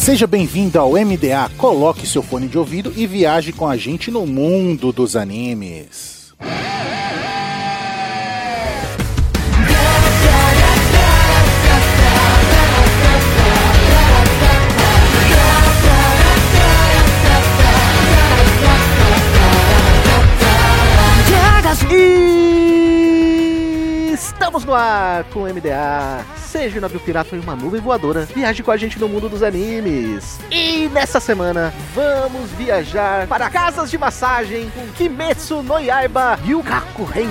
Seja bem-vindo ao MDA. Coloque seu fone de ouvido e viaje com a gente no mundo dos animes. Estamos no ar com o MDA. Seja um navio pirata ou uma nuvem voadora, viaje com a gente no mundo dos animes. E nessa semana, vamos viajar para casas de massagem com Kimetsu no Yaiba o Kakuren.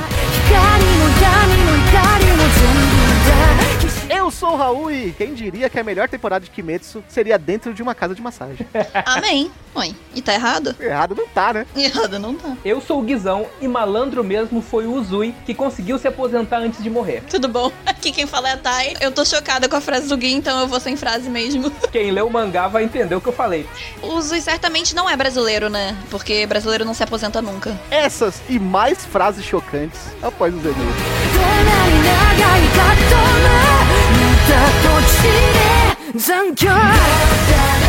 Eu sou o Raul e quem diria que a melhor temporada de Kimetsu seria dentro de uma casa de massagem. Amém. Oi. E tá errado? Errado não tá, né? Errado não tá. Eu sou o Guizão e malandro mesmo foi o Uzui, que conseguiu se aposentar antes de morrer. Tudo bom? Aqui quem fala é a Thay. Eu tô chocada com a frase do Gui, então eu vou sem frase mesmo. Quem leu o mangá vai entender o que eu falei. O Zui certamente não é brasileiro, né? Porque brasileiro não se aposenta nunca. Essas e mais frases chocantes após os e-mails. 残響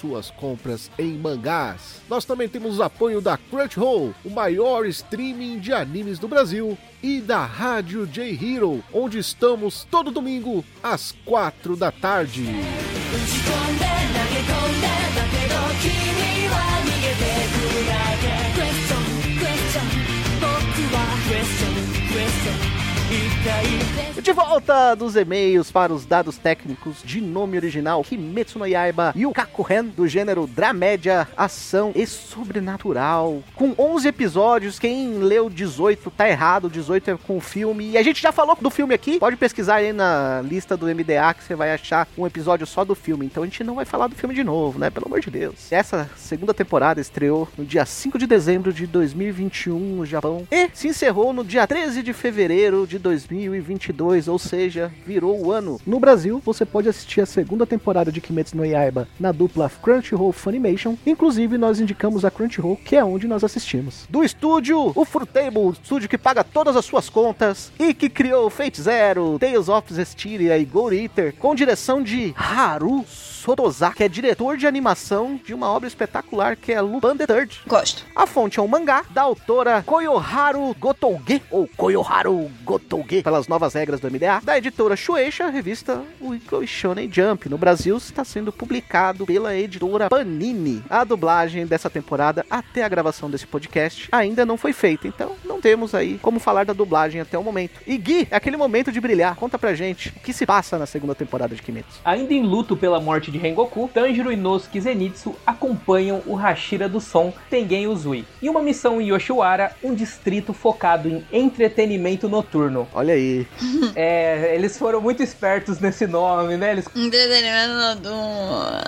suas compras em mangás. Nós também temos o apoio da Crunchyroll, o maior streaming de animes do Brasil, e da Rádio J Hero, onde estamos todo domingo às quatro da tarde. Question, question, question. De volta dos e-mails para os dados técnicos de nome original Kimetsu no Yaiba e o Kakuren do gênero dramédia, ação e sobrenatural. Com 11 episódios, quem leu 18 tá errado, 18 é com o filme. E a gente já falou do filme aqui, pode pesquisar aí na lista do MDA que você vai achar um episódio só do filme. Então a gente não vai falar do filme de novo, né? Pelo amor de Deus. Essa segunda temporada estreou no dia 5 de dezembro de 2021 no Japão e se encerrou no dia 13 de fevereiro de 2022, ou seja, virou o ano. No Brasil, você pode assistir a segunda temporada de Kimetsu no Yaiba na dupla Crunchyroll Funimation. Inclusive, nós indicamos a Crunchyroll, que é onde nós assistimos. Do estúdio, o Fruitable, estúdio que paga todas as suas contas e que criou Fate Zero, Tales of Zestiria e Gold Eater, com direção de Haru Sotozaki, que é diretor de animação de uma obra espetacular que é Lupin the Third. Gosto. A fonte é um mangá da autora Koyoharu Gotouge, ou Koyoharu Gotouge, pelas novas regras do MDA, da editora Shueisha, revista Weekly Shonen Jump. No Brasil está sendo publicado pela editora Panini. A dublagem dessa temporada, até a gravação desse podcast, ainda não foi feita, então não temos aí como falar da dublagem até o momento. E Gui, é aquele momento de brilhar. Conta pra gente o que se passa na segunda temporada de Kimetsu. Ainda em luto pela morte de Rengoku, Tanjiro, Inosuke e Zenitsu acompanham o Hashira do Som, Tengen Uzui. E uma missão em Yoshiwara, um distrito focado em entretenimento noturno. Olha aí. É, eles foram muito espertos nesse nome, né? Eles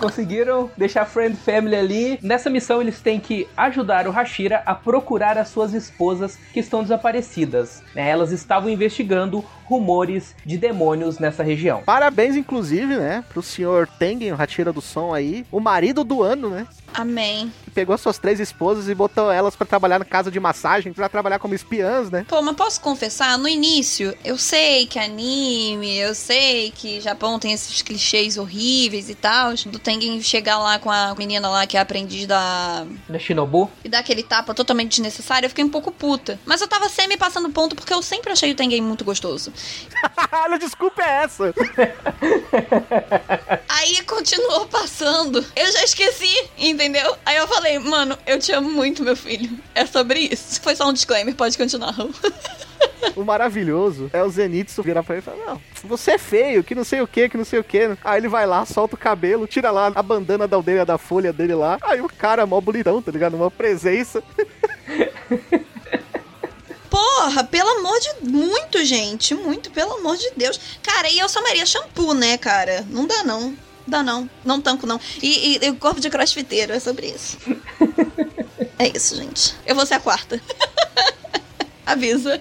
conseguiram deixar Friend Family ali. Nessa missão, eles têm que ajudar o Hashira a procurar as suas esposas que estão desaparecidas. né? Elas estavam investigando rumores de demônios nessa região. Parabéns, inclusive, né, pro senhor Tengen, o Hachira do Som aí, o marido do ano, né? Amém. Pegou suas três esposas e botou elas pra trabalhar na casa de massagem, pra trabalhar como espiãs, né? Pô, mas posso confessar, no início, eu sei que anime, eu sei que Japão tem esses clichês horríveis e tal, do Tengen chegar lá com a menina lá que é aprendiz da... Da Shinobu. e dar aquele tapa totalmente desnecessário, eu fiquei um pouco puta. Mas eu tava semi passando ponto porque eu sempre achei o Tengen muito gostoso. Olha, desculpa é essa. Aí continuou passando. Eu já esqueci, entendeu? Aí eu falei, mano, eu te amo muito, meu filho. É sobre isso. Foi só um disclaimer, pode continuar. O maravilhoso é o Zenitsu virar pra ele e falar, não, você é feio, que não sei o que, que não sei o que. Aí ele vai lá, solta o cabelo, tira lá a bandana da aldeia da folha dele lá. Aí o cara, mó bonitão, tá ligado? Uma presença. Porra, pelo amor de. Muito, gente. Muito, pelo amor de Deus. Cara, e eu só Maria shampoo, né, cara? Não dá, não. Dá, não. Não tanco, não. E, e, e o corpo de crossfiteiro, é sobre isso. é isso, gente. Eu vou ser a quarta. Avisa.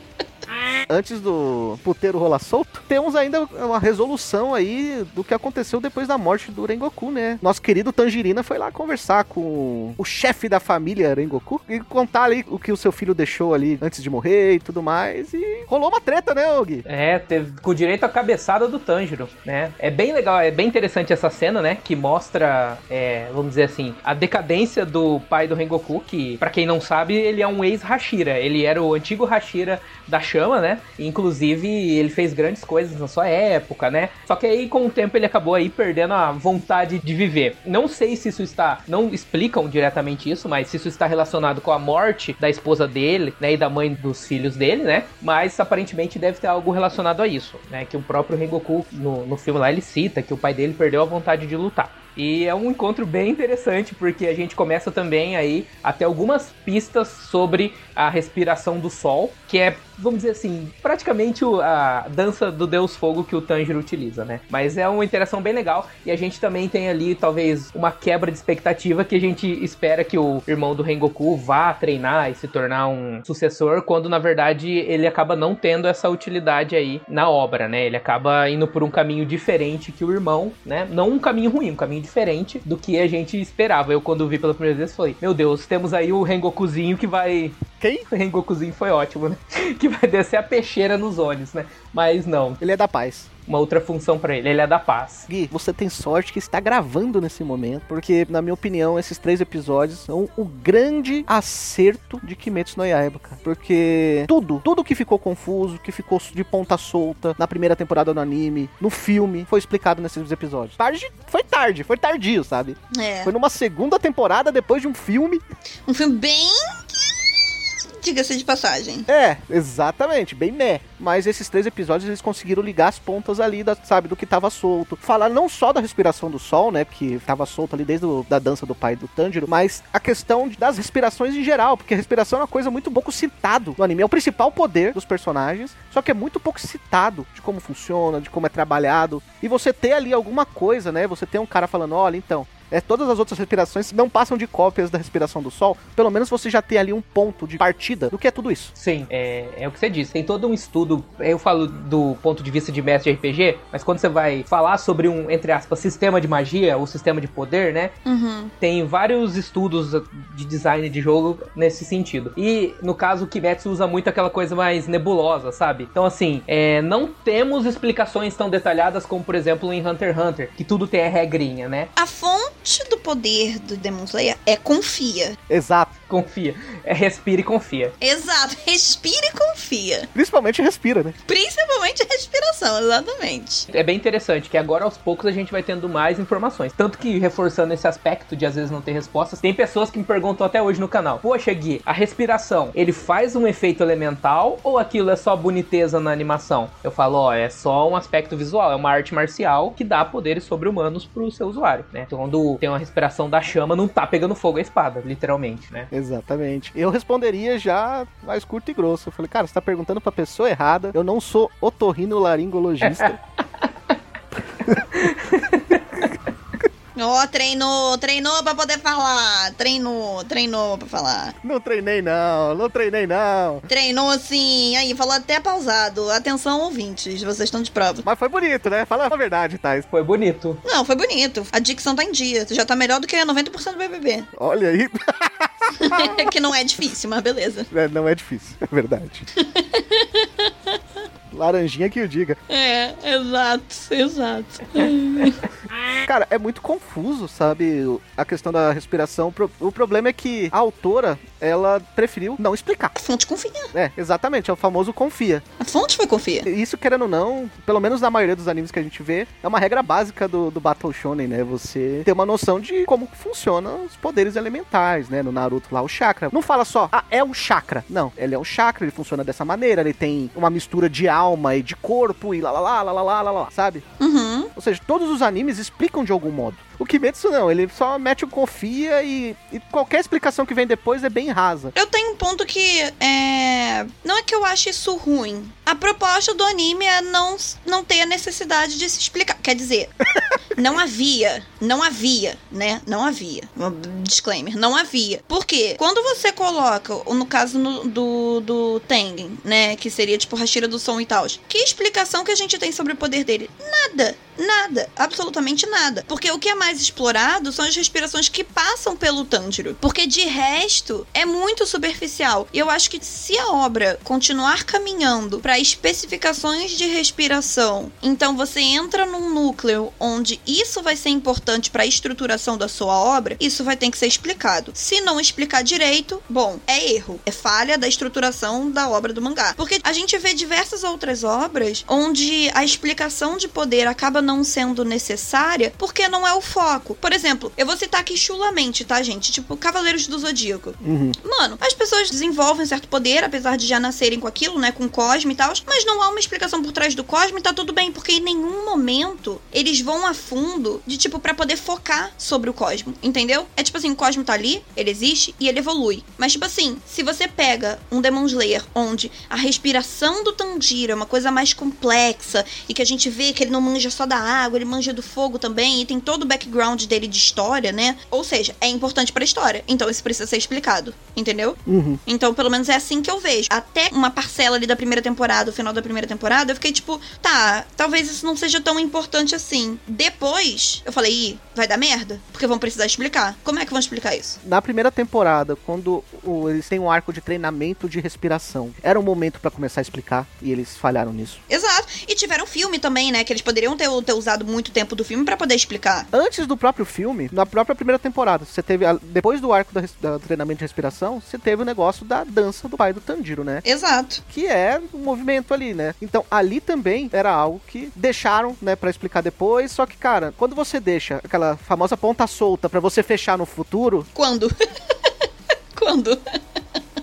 Antes do puteiro rolar solto, temos ainda uma resolução aí do que aconteceu depois da morte do Rengoku, né? Nosso querido Tangerina foi lá conversar com o chefe da família Rengoku e contar ali o que o seu filho deixou ali antes de morrer e tudo mais. E rolou uma treta, né, Ogi? É, teve, com direito à cabeçada do Tanjiro, né? É bem legal, é bem interessante essa cena, né? Que mostra, é, vamos dizer assim, a decadência do pai do Rengoku, que, pra quem não sabe, ele é um ex-Hashira. Ele era o antigo Hashira da chama, né? Inclusive, ele fez grandes coisas na sua época, né? Só que aí, com o tempo, ele acabou aí perdendo a vontade de viver. Não sei se isso está. Não explicam diretamente isso, mas se isso está relacionado com a morte da esposa dele, né? E da mãe dos filhos dele, né? Mas aparentemente deve ter algo relacionado a isso, né? Que o próprio Rengoku, no, no filme lá, ele cita que o pai dele perdeu a vontade de lutar. E é um encontro bem interessante, porque a gente começa também aí a ter algumas pistas sobre a respiração do sol, que é, vamos dizer assim, praticamente a dança do Deus Fogo que o Tanjiro utiliza, né? Mas é uma interação bem legal, e a gente também tem ali, talvez, uma quebra de expectativa que a gente espera que o irmão do Rengoku vá treinar e se tornar um sucessor, quando na verdade ele acaba não tendo essa utilidade aí na obra, né? Ele acaba indo por um caminho diferente que o irmão, né? Não um caminho ruim, um caminho diferente do que a gente esperava. Eu, quando vi pela primeira vez, falei: Meu Deus, temos aí o Rengokuzinho que vai. Quem? O Rengokuzinho foi ótimo, né? Que vai descer a peixeira nos olhos, né? Mas não, Ele é da paz. uma outra função pra ele. Ele é da paz. Gui, você tem sorte que está gravando nesse momento, porque, na minha opinião, esses três episódios são o grande acerto de Kimetsu no Yaiba, cara. Porque tudo, tudo que ficou confuso, que ficou de ponta solta na primeira temporada do anime, no filme, foi explicado nesses episódios. Tarde, foi tarde, foi tardio, sabe? É. Foi numa segunda temporada depois de um filme. Um filme bem. Diga-se de passagem. É, exatamente, bem meh. Mas esses três episódios eles conseguiram ligar as pontas ali, da, sabe, do que tava solto. Falar não só da respiração do sol, né, que tava solto ali desde o, da dança do pai do Tanjiro, mas a questão das respirações em geral, porque a respiração é uma coisa muito pouco citado no anime. É o principal poder dos personagens, só que é muito pouco citado de como funciona, de como é trabalhado. E você ter ali alguma coisa, né, você ter um cara falando, olha, então, é, todas as outras respirações não passam de cópias da respiração do sol. Pelo menos você já tem ali um ponto de partida do que é tudo isso. Sim, é, é o que você disse. Tem todo um estudo. Eu falo do ponto de vista de mestre de RPG, mas quando você vai falar sobre um, entre aspas, sistema de magia ou sistema de poder, né? Uhum. Tem vários estudos de design de jogo nesse sentido. E no caso, o Kimetsu usa muito aquela coisa mais nebulosa, sabe? Então, assim, é, não temos explicações tão detalhadas como, por exemplo, em Hunter x Hunter, que tudo tem a regrinha, né? A fonte do poder do Demon Slayer é confia. Exato. Confia. É, respira e confia. Exato. Respira e confia. Principalmente respira, né? Principalmente respiração, exatamente. É bem interessante que agora aos poucos a gente vai tendo mais informações. Tanto que reforçando esse aspecto de às vezes não ter respostas, tem pessoas que me perguntam até hoje no canal: Poxa, Gui, a respiração, ele faz um efeito elemental ou aquilo é só boniteza na animação? Eu falo: Ó, é só um aspecto visual, é uma arte marcial que dá poderes sobre-humanos pro seu usuário, né? Então, quando tem uma respiração da chama, não tá pegando fogo a espada, literalmente, né? Exatamente. Eu responderia já mais curto e grosso. Eu falei, cara, você tá perguntando pra pessoa errada. Eu não sou otorrinolaringologista. Ó, treinou, treinou pra poder falar. Treinou, treinou pra falar. não treinei não, não treinei não. Treinou sim. Aí, falou até pausado. Atenção, ouvintes, vocês estão de prova. Mas foi bonito, né? Fala a verdade, Thais. Foi bonito. Não, foi bonito. A dicção tá em dia. Já tá melhor do que 90% do BBB. Olha aí. que não é difícil, mas beleza. É, não é difícil, é verdade. Laranjinha que o diga. É, exato, exato. Cara, é muito confuso, sabe? A questão da respiração. O pro- O problema é que a autora, ela preferiu não explicar. A fonte confia. É, exatamente, é o famoso confia. A fonte foi confia. Isso, querendo ou não, pelo menos na maioria dos animes que a gente vê, é uma regra básica do, do Battle Shonen, né? Você ter uma noção de como funcionam os poderes elementais, né? No Naruto lá, o chakra. Não fala só, ah, é um chakra. Não, ele é um chakra, ele funciona dessa maneira, ele tem uma mistura de alma e de corpo e lá lá lá lá lá lá lá, lá sabe? Uhum. Ou seja, todos os animes explicam de algum modo. O Kimetsu não, ele só mete o confia e, e qualquer explicação que vem depois é bem rasa. Eu tenho um ponto que é. Não é que eu ache isso ruim. A proposta do anime é não, não ter a necessidade de se explicar. Quer dizer, não havia. Não havia, né? Não havia. Disclaimer, não havia. Por quê? Quando você coloca, no caso no- do, do Tengen, né? Que seria tipo Hashira do som e tal. Que explicação que a gente tem sobre o poder dele? Nada. Nada. Absolutamente nada. Porque o que é mais explorado são as respirações que passam pelo Tanjiro. Porque de resto é muito superficial. E eu acho que se a obra continuar caminhando para especificações de respiração, então você entra num núcleo onde isso vai ser importante para a estruturação da sua obra, isso vai ter que ser explicado. Se não explicar direito, bom, é erro, é falha da estruturação da obra do mangá. Porque a gente vê diversas outras obras onde a explicação de poder acaba não sendo necessária porque não é o foco. Por exemplo, eu vou citar aqui chulamente, tá, gente? Tipo, Cavaleiros do Zodíaco. Mano, as pessoas desenvolvem certo poder, apesar de já nascerem com aquilo, né? Com Cosme e tal, mas não há uma explicação por trás do Cosme tá tudo bem, porque em nenhum momento eles vão a fundo de tipo pra poder focar sobre o Cosmo, entendeu? É tipo assim, o Cosmo tá ali, ele existe e ele evolui. Mas tipo assim, se você pega um Demon Slayer onde a respiração do Tanjiro é uma coisa mais complexa e que a gente vê que ele não manja só da água, ele manja do fogo também e tem todo o background dele de história, né? Ou seja, é importante pra história. Então isso precisa ser explicado, entendeu? Uhum. Então, pelo menos é assim que eu vejo. Até uma parcela ali da primeira temporada, o final da primeira temporada, eu fiquei tipo, tá, talvez isso não seja tão importante assim. Depois, eu falei, ih, vai dar merda? Porque vão precisar explicar. Como é que vão explicar isso? Na primeira temporada, quando o- eles têm um arco de treinamento de respiração, era um momento pra começar a explicar e eles falharam nisso. Exato. E tiveram filme também, né? Que eles poderiam ter, ter usado muito tempo do filme pra poder explicar. Antes do próprio filme, na própria primeira temporada, você teve a- depois do arco da, da treinamento de respiração, você teve o negócio da dança do pai do Tanjiro, né? Exato. Que é um movimento ali, né? Então, ali também era algo que deixaram, né, Pra explicar depois, só que, cara, quando você deixa aquela famosa ponta solta pra você fechar no futuro, Quando? Quando?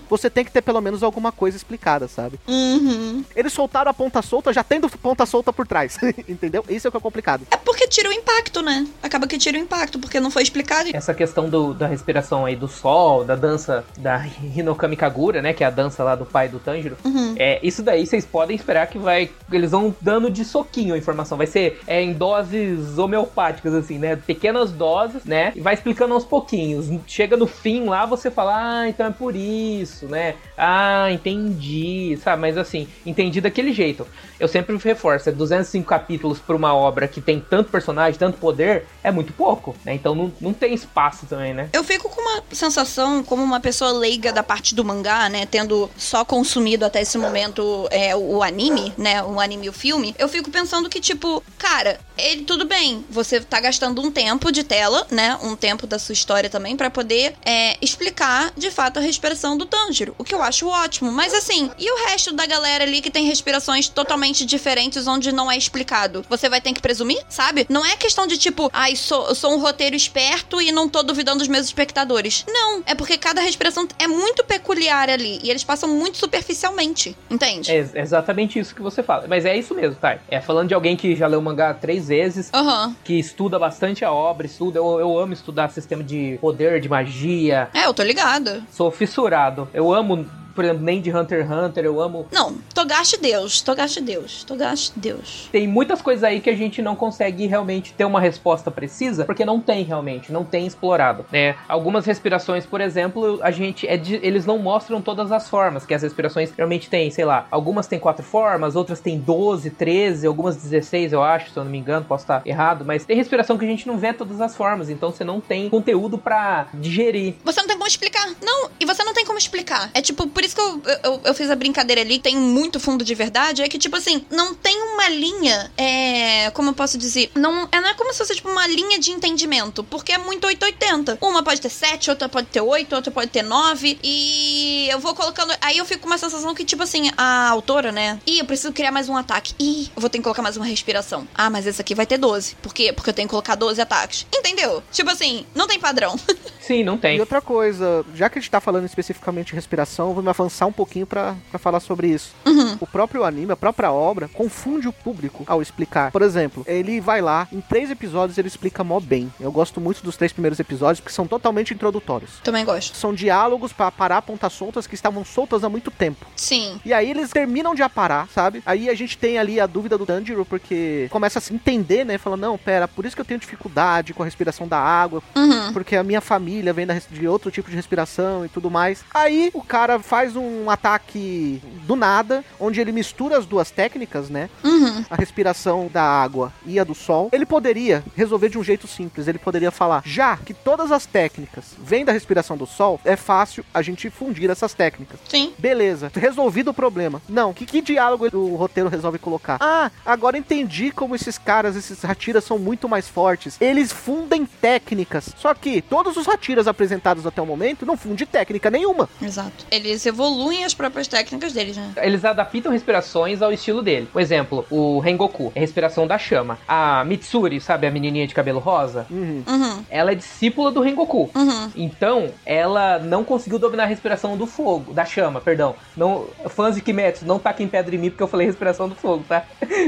Você tem que ter pelo menos alguma coisa explicada, sabe? Uhum. Eles soltaram a ponta solta já tendo ponta solta por trás, entendeu? Isso é o que é complicado. É porque tira o impacto, né? Acaba que tira o impacto, porque não foi explicado. Essa questão do- da respiração aí do sol, da dança da Hinokami Kagura, né? Que é a dança lá do pai do Tanjiro. Uhum. É, isso daí vocês podem esperar que vai. Eles vão dando de soquinho a informação. Vai ser é, em doses homeopáticas, assim, né? Pequenas doses, né? E vai explicando aos pouquinhos. Chega no fim lá, você fala, ah, então é por isso, né? Ah, entendi, sabe? Mas assim, entendi daquele jeito. Eu sempre reforço, é 205 capítulos pra uma obra que tem tanto personagem, tanto poder, é muito pouco, né? Então não, não tem espaço também, né? Eu fico com uma sensação, como uma pessoa leiga da parte do mangá, né? Tendo só consumido até esse momento é, o anime, né? O anime e o filme. Eu fico pensando que, tipo, cara, ele tudo bem. Você tá gastando um tempo de tela, né? Um tempo da sua história também, pra poder é, explicar de fato a respiração do Tanjiro. O que eu acho ótimo. Mas assim, e o resto da galera ali que tem respirações totalmente diferentes onde não é explicado? Você vai ter que presumir, sabe? Não é questão de tipo, ai, sou, eu sou um roteiro esperto e não tô duvidando dos meus espectadores. Não, é porque cada respiração é muito peculiar ali e eles passam muito superficialmente, entende? É exatamente isso que você fala. Mas é isso mesmo, tá? É falando de alguém que já leu o mangá três vezes, Aham. que estuda bastante a obra, estuda. Eu, eu amo estudar sistema de poder, de magia. É, eu tô ligada. Sou fissurado. Eu amo, por exemplo, nem de Hunter x Hunter, eu amo. Não, Togashi Deus, Togashi Deus, Togashi Deus. Tem muitas coisas aí que a gente não consegue realmente ter uma resposta precisa, porque não tem realmente, não tem explorado. né? algumas respirações, por exemplo, a gente é de- eles não mostram todas as formas, que as respirações realmente tem, sei lá, algumas tem quatro formas, outras tem 12, 13, algumas 16, eu acho, se eu não me engano, posso estar errado, mas tem respiração que a gente não vê todas as formas, então você não tem conteúdo pra digerir. Você não tem como explicar. Não, e você não tem como explicar. É tipo, por isso isso que eu, eu, eu fiz a brincadeira ali, tem muito fundo de verdade, é que, tipo assim, não tem uma linha, é. Como eu posso dizer? Não é, não é como se fosse, tipo, uma linha de entendimento, porque é muito 880. Uma pode ter 7, outra pode ter 8, outra pode ter 9, e eu vou colocando. Aí eu fico com uma sensação que, tipo assim, a autora, né? Ih, eu preciso criar mais um ataque. Ih, eu vou ter que colocar mais uma respiração. Ah, mas esse aqui vai ter 12. Por quê? Porque eu tenho que colocar 12 ataques. Entendeu? Tipo assim, não tem padrão. Sim, não E tem. outra coisa, já que a gente tá falando especificamente de respiração, eu vou me avançar um pouquinho pra, pra falar sobre isso. Uhum. O próprio anime, a própria obra, confunde o público ao explicar. Por exemplo, ele vai lá, em três episódios ele explica mó bem. Eu gosto muito dos três primeiros episódios, porque são totalmente introdutórios. Também gosto. São diálogos pra parar pontas soltas que estavam soltas há muito tempo. Sim. E aí eles terminam de aparar, sabe? Aí a gente tem ali a dúvida do Tanjiro, porque começa a se entender, né? Falando, não, pera, por isso que eu tenho dificuldade com a respiração da água, Uhum. porque a minha família vem de outro tipo de respiração e tudo mais. Aí o cara faz um ataque do nada, onde ele mistura as duas técnicas, né? Uhum. A respiração da água e a do sol. Ele poderia resolver de um jeito simples. Ele poderia falar: já que todas as técnicas vêm da respiração do sol, é fácil a gente fundir essas técnicas. Sim. Beleza, resolvido o problema. Não, que, que diálogo o roteiro resolve colocar? Ah, agora entendi como esses caras, esses ratiras são muito mais fortes. Eles fundem técnicas. Só que todos os ratiras apresentados até o momento não fundem técnica nenhuma. Exato. Eles evoluem as próprias técnicas deles, né? Eles adaptam respirações ao estilo dele. Por exemplo, o Rengoku é respiração da chama. A Mitsuri, sabe, a menininha de cabelo rosa? Uhum. Uhum. Ela é discípula do Rengoku. Uhum. Então, ela não conseguiu dominar a respiração do fogo, da chama, perdão. Não, fãs de Kimetsu, não taquem pedra em mim porque eu falei respiração do fogo, tá?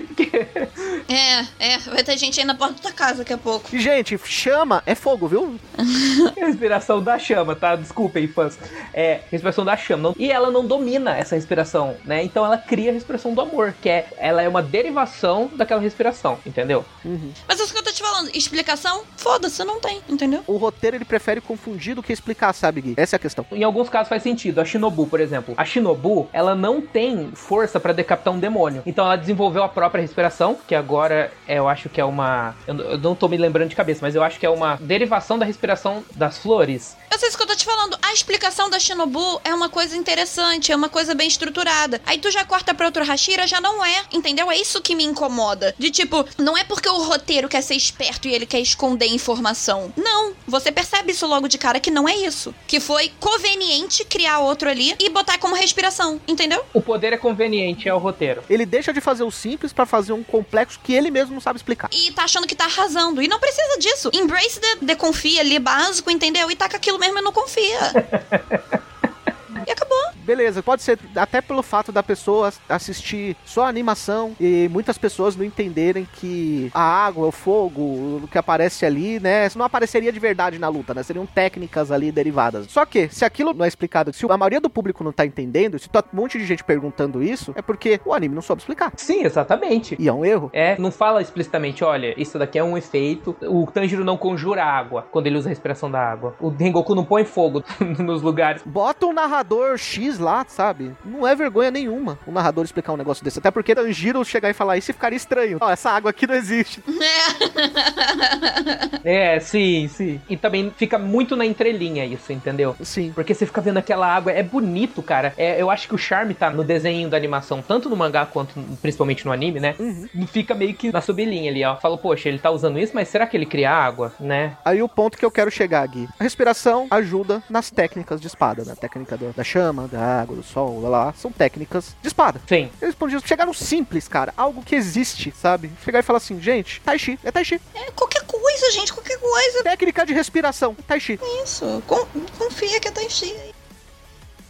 Porque- É, é. Vai ter gente aí na porta da casa daqui a pouco. Gente, chama é fogo, viu? respiração da chama, tá? Desculpem, fãs. É, respiração da chama. Não- E ela não domina essa respiração, né? Então ela cria a respiração do amor, que é, ela é uma derivação daquela respiração, entendeu? Mas é isso que eu tô te falando. Explicação? Foda-se, não tem, entendeu? O roteiro ele prefere confundir do que explicar, sabe, Gui? Essa é a questão. Em alguns casos faz sentido. A Shinobu, por exemplo. A Shinobu, ela não tem força pra decapitar um demônio. Então ela desenvolveu a própria respiração, que agora é, eu acho que é uma. Eu, eu não tô me lembrando de cabeça, mas eu acho que é uma derivação da respiração das flores. Eu sei isso que eu tô te falando. A explicação da Shinobu é uma coisa interessante, é uma coisa bem estruturada. Aí tu já corta pra outro Hashira, já não é, entendeu? É isso que me incomoda. De tipo, não é porque o roteiro quer ser esperto e ele quer esconder informação. Não. Você percebe isso logo de cara que não é isso. Que foi conveniente criar outro ali e botar como respiração, entendeu? O poder é conveniente, é o roteiro. Ele deixa de fazer o simples pra fazer um complexo que ele mesmo não sabe explicar. E tá achando que tá arrasando. E não precisa disso. Embrace the, the confia ali, básico, entendeu? E taca aquilo mesmo e não confia. acabou. Beleza, pode ser até pelo fato da pessoa assistir só a animação e muitas pessoas não entenderem que a água, o fogo, o que aparece ali, né, não apareceria de verdade na luta, né? Seriam técnicas ali derivadas. Só que, se aquilo não é explicado, se a maioria do público não tá entendendo, se tá um monte de gente perguntando isso, é porque o anime não soube explicar. Sim, exatamente. E é um erro. É, não fala explicitamente, olha, isso daqui é um efeito. O Tanjiro não conjura água quando ele usa a respiração da água. O Rengoku não põe fogo nos lugares. Bota um narrador X lá, sabe? Não é vergonha nenhuma o narrador explicar um negócio desse. Até porque Tanjiro chegar e falar isso ficaria estranho. Ó, essa água aqui não existe. É, sim, sim. E também fica muito na entrelinha isso, entendeu? Sim. Porque você fica vendo aquela água, é bonito, cara. É, eu acho que o charme tá no desenho da animação, tanto no mangá quanto principalmente no anime, né? Uhum. Fica meio que na sublinha ali, ó. Fala, poxa, ele tá usando isso, mas será que ele cria água, né? Aí o ponto que eu quero chegar aqui. A respiração ajuda nas técnicas de espada, né? Técnica do- da chama, da água, do sol, lá, lá. São técnicas de espada. Sim. Eles podiam chegar no simples, cara. Algo que existe, sabe? Chegar e falar assim, gente, Tai Chi, é Tai Chi. É qualquer coisa, gente, qualquer coisa. Técnica de respiração, Tai Chi. Isso. Con- confia que é Taishi.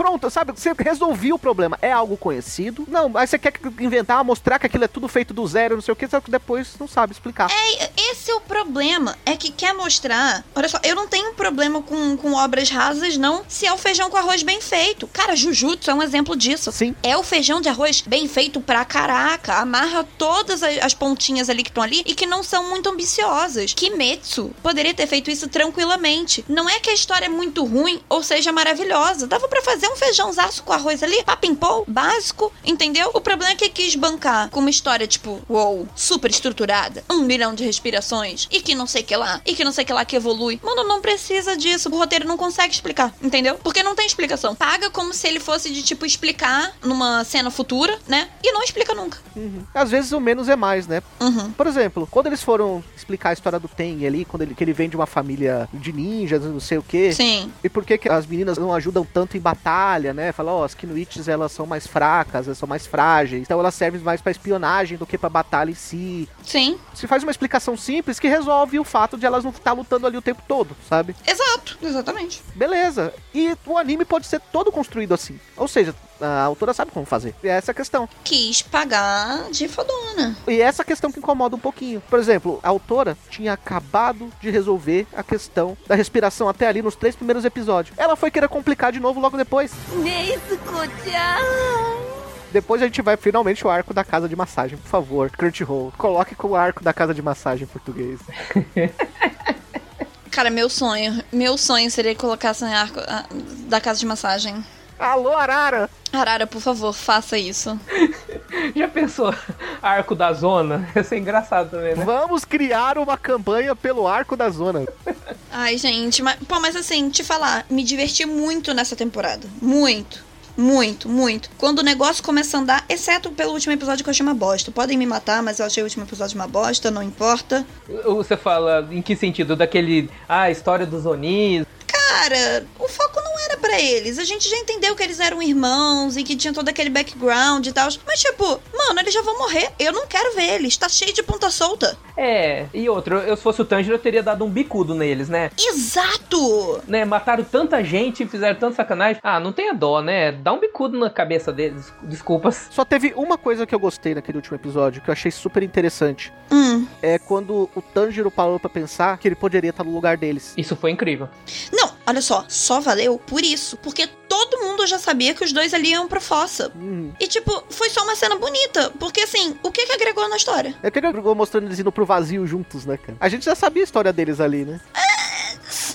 Pronto, sabe? Você resolveu o problema. É algo conhecido. Não, aí você quer inventar, mostrar que aquilo é tudo feito do zero, não sei o que, só que depois não sabe explicar. É, esse é o problema. É que quer mostrar. Olha só, eu não tenho problema com, com obras rasas, não. Se é o feijão com arroz bem feito. Cara, Jujutsu é um exemplo disso. Sim. É o feijão de arroz bem feito pra caraca. Amarra todas as, as pontinhas ali que estão ali e que não são muito ambiciosas. Kimetsu poderia ter feito isso tranquilamente. Não é que a história é muito ruim ou seja maravilhosa. Dava pra fazer um feijãozaço com arroz ali, papimpou, básico, entendeu? O problema é que quis bancar com uma história, tipo, uou, super estruturada, um milhão de respirações, e que não sei que lá, e que não sei que lá que evolui. Mano, não precisa disso. O roteiro não consegue explicar, entendeu? Porque não tem explicação. Paga como se ele fosse de, tipo, explicar numa cena futura, né? E não explica nunca. Às vezes o menos é mais, né? Uhum. Por exemplo, quando eles foram explicar a história do Ten ali, quando ele, que ele vem de uma família de ninjas, não sei o quê. Sim. E por que, que as meninas não ajudam tanto em batalha, né? Fala, ó, as Kinuites elas são mais fracas, elas são mais frágeis, então elas servem mais pra espionagem do que pra batalha em si. Sim. Se faz uma explicação simples que resolve o fato de elas não estar lutando ali o tempo todo, sabe? Exato. Exatamente. Beleza. E o anime pode ser todo construído assim. Ou seja, a autora sabe como fazer. E é essa a questão. Quis pagar de fodona. E é essa a questão que incomoda um pouquinho. Por exemplo, a autora tinha acabado de resolver a questão da respiração até ali nos três primeiros episódios. Ela foi querer complicar de novo logo depois. Depois a gente vai finalmente o arco da casa de massagem, por favor. Crunchyroll, coloque com o arco da casa de massagem em português. Cara, meu sonho, meu sonho seria colocar esse arco da casa de massagem. Alô, Arara! Arara, por favor, faça isso. Já pensou? Arco da zona? Ia ser engraçado também, né? Vamos criar uma campanha pelo arco da zona. Ai, gente, mas, pô, mas assim, te falar, me diverti muito nessa temporada. Muito. Muito, muito. Quando o negócio começa a andar, exceto pelo último episódio que eu achei uma bosta. Podem me matar, mas eu achei o último episódio uma bosta, não importa. Você fala em que sentido? Daquele. Ah, a história dos Onis. Cara, o foco não era pra eles. A gente já entendeu que eles eram irmãos e que tinha todo aquele background e tal. Mas, tipo, mano, eles já vão morrer. Eu não quero ver eles. Tá cheio de ponta solta. É, e outro, eu se fosse o Tanjiro eu teria dado um bicudo neles, né? Exato! né? Mataram tanta gente, fizeram tanta sacanagem. Ah, não tenha dó, né? Dá um bicudo na cabeça deles. Desculpas. Só teve uma coisa que eu gostei naquele último episódio, que eu achei super interessante. Hum. É quando o Tanjiro parou pra pensar que ele poderia estar no lugar deles. Isso foi incrível. Não, olha só. Só valeu por isso. Porque todo mundo já sabia que os dois ali iam pra fossa. Hum. E, tipo, foi só uma cena bonita. Porque, assim, o que que agregou na história? É que ele agregou mostrando eles indo pro vazio juntos, né, cara? A gente já sabia a história deles ali, né? Só,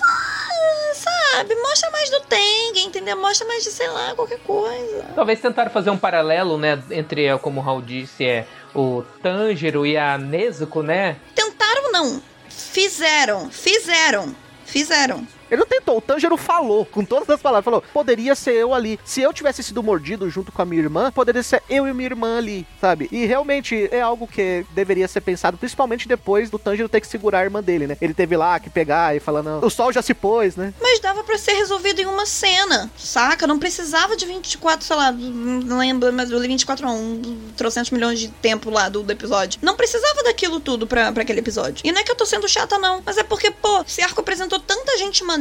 sabe, mostra mais do Teng, entendeu? Mostra mais de, sei lá, qualquer coisa. Talvez tentaram fazer um paralelo, né? Entre, é, como o Raul disse, é o Tanjiro e a Nezuko, né? Tentaram não. Fizeram, fizeram, fizeram. Ele não tentou, o Tanjiro falou, com todas as palavras, falou, poderia ser eu ali. Se eu tivesse sido mordido junto com a minha irmã, poderia ser eu e minha irmã ali, sabe? E realmente é algo que deveria ser pensado, principalmente depois do Tanjiro ter que segurar a irmã dele, né? Ele teve lá que pegar e falar, não, o sol já se pôs, né? Mas dava pra ser resolvido em uma cena, saca? Não precisava de 24, sei lá, não lembro, mas eu li 24 não, um, trocentos milhões de tempo lá do, do episódio. Não precisava daquilo tudo pra, pra aquele episódio. E não é que eu tô sendo chata, não, mas é porque, pô, esse arco apresentou tanta gente maneira.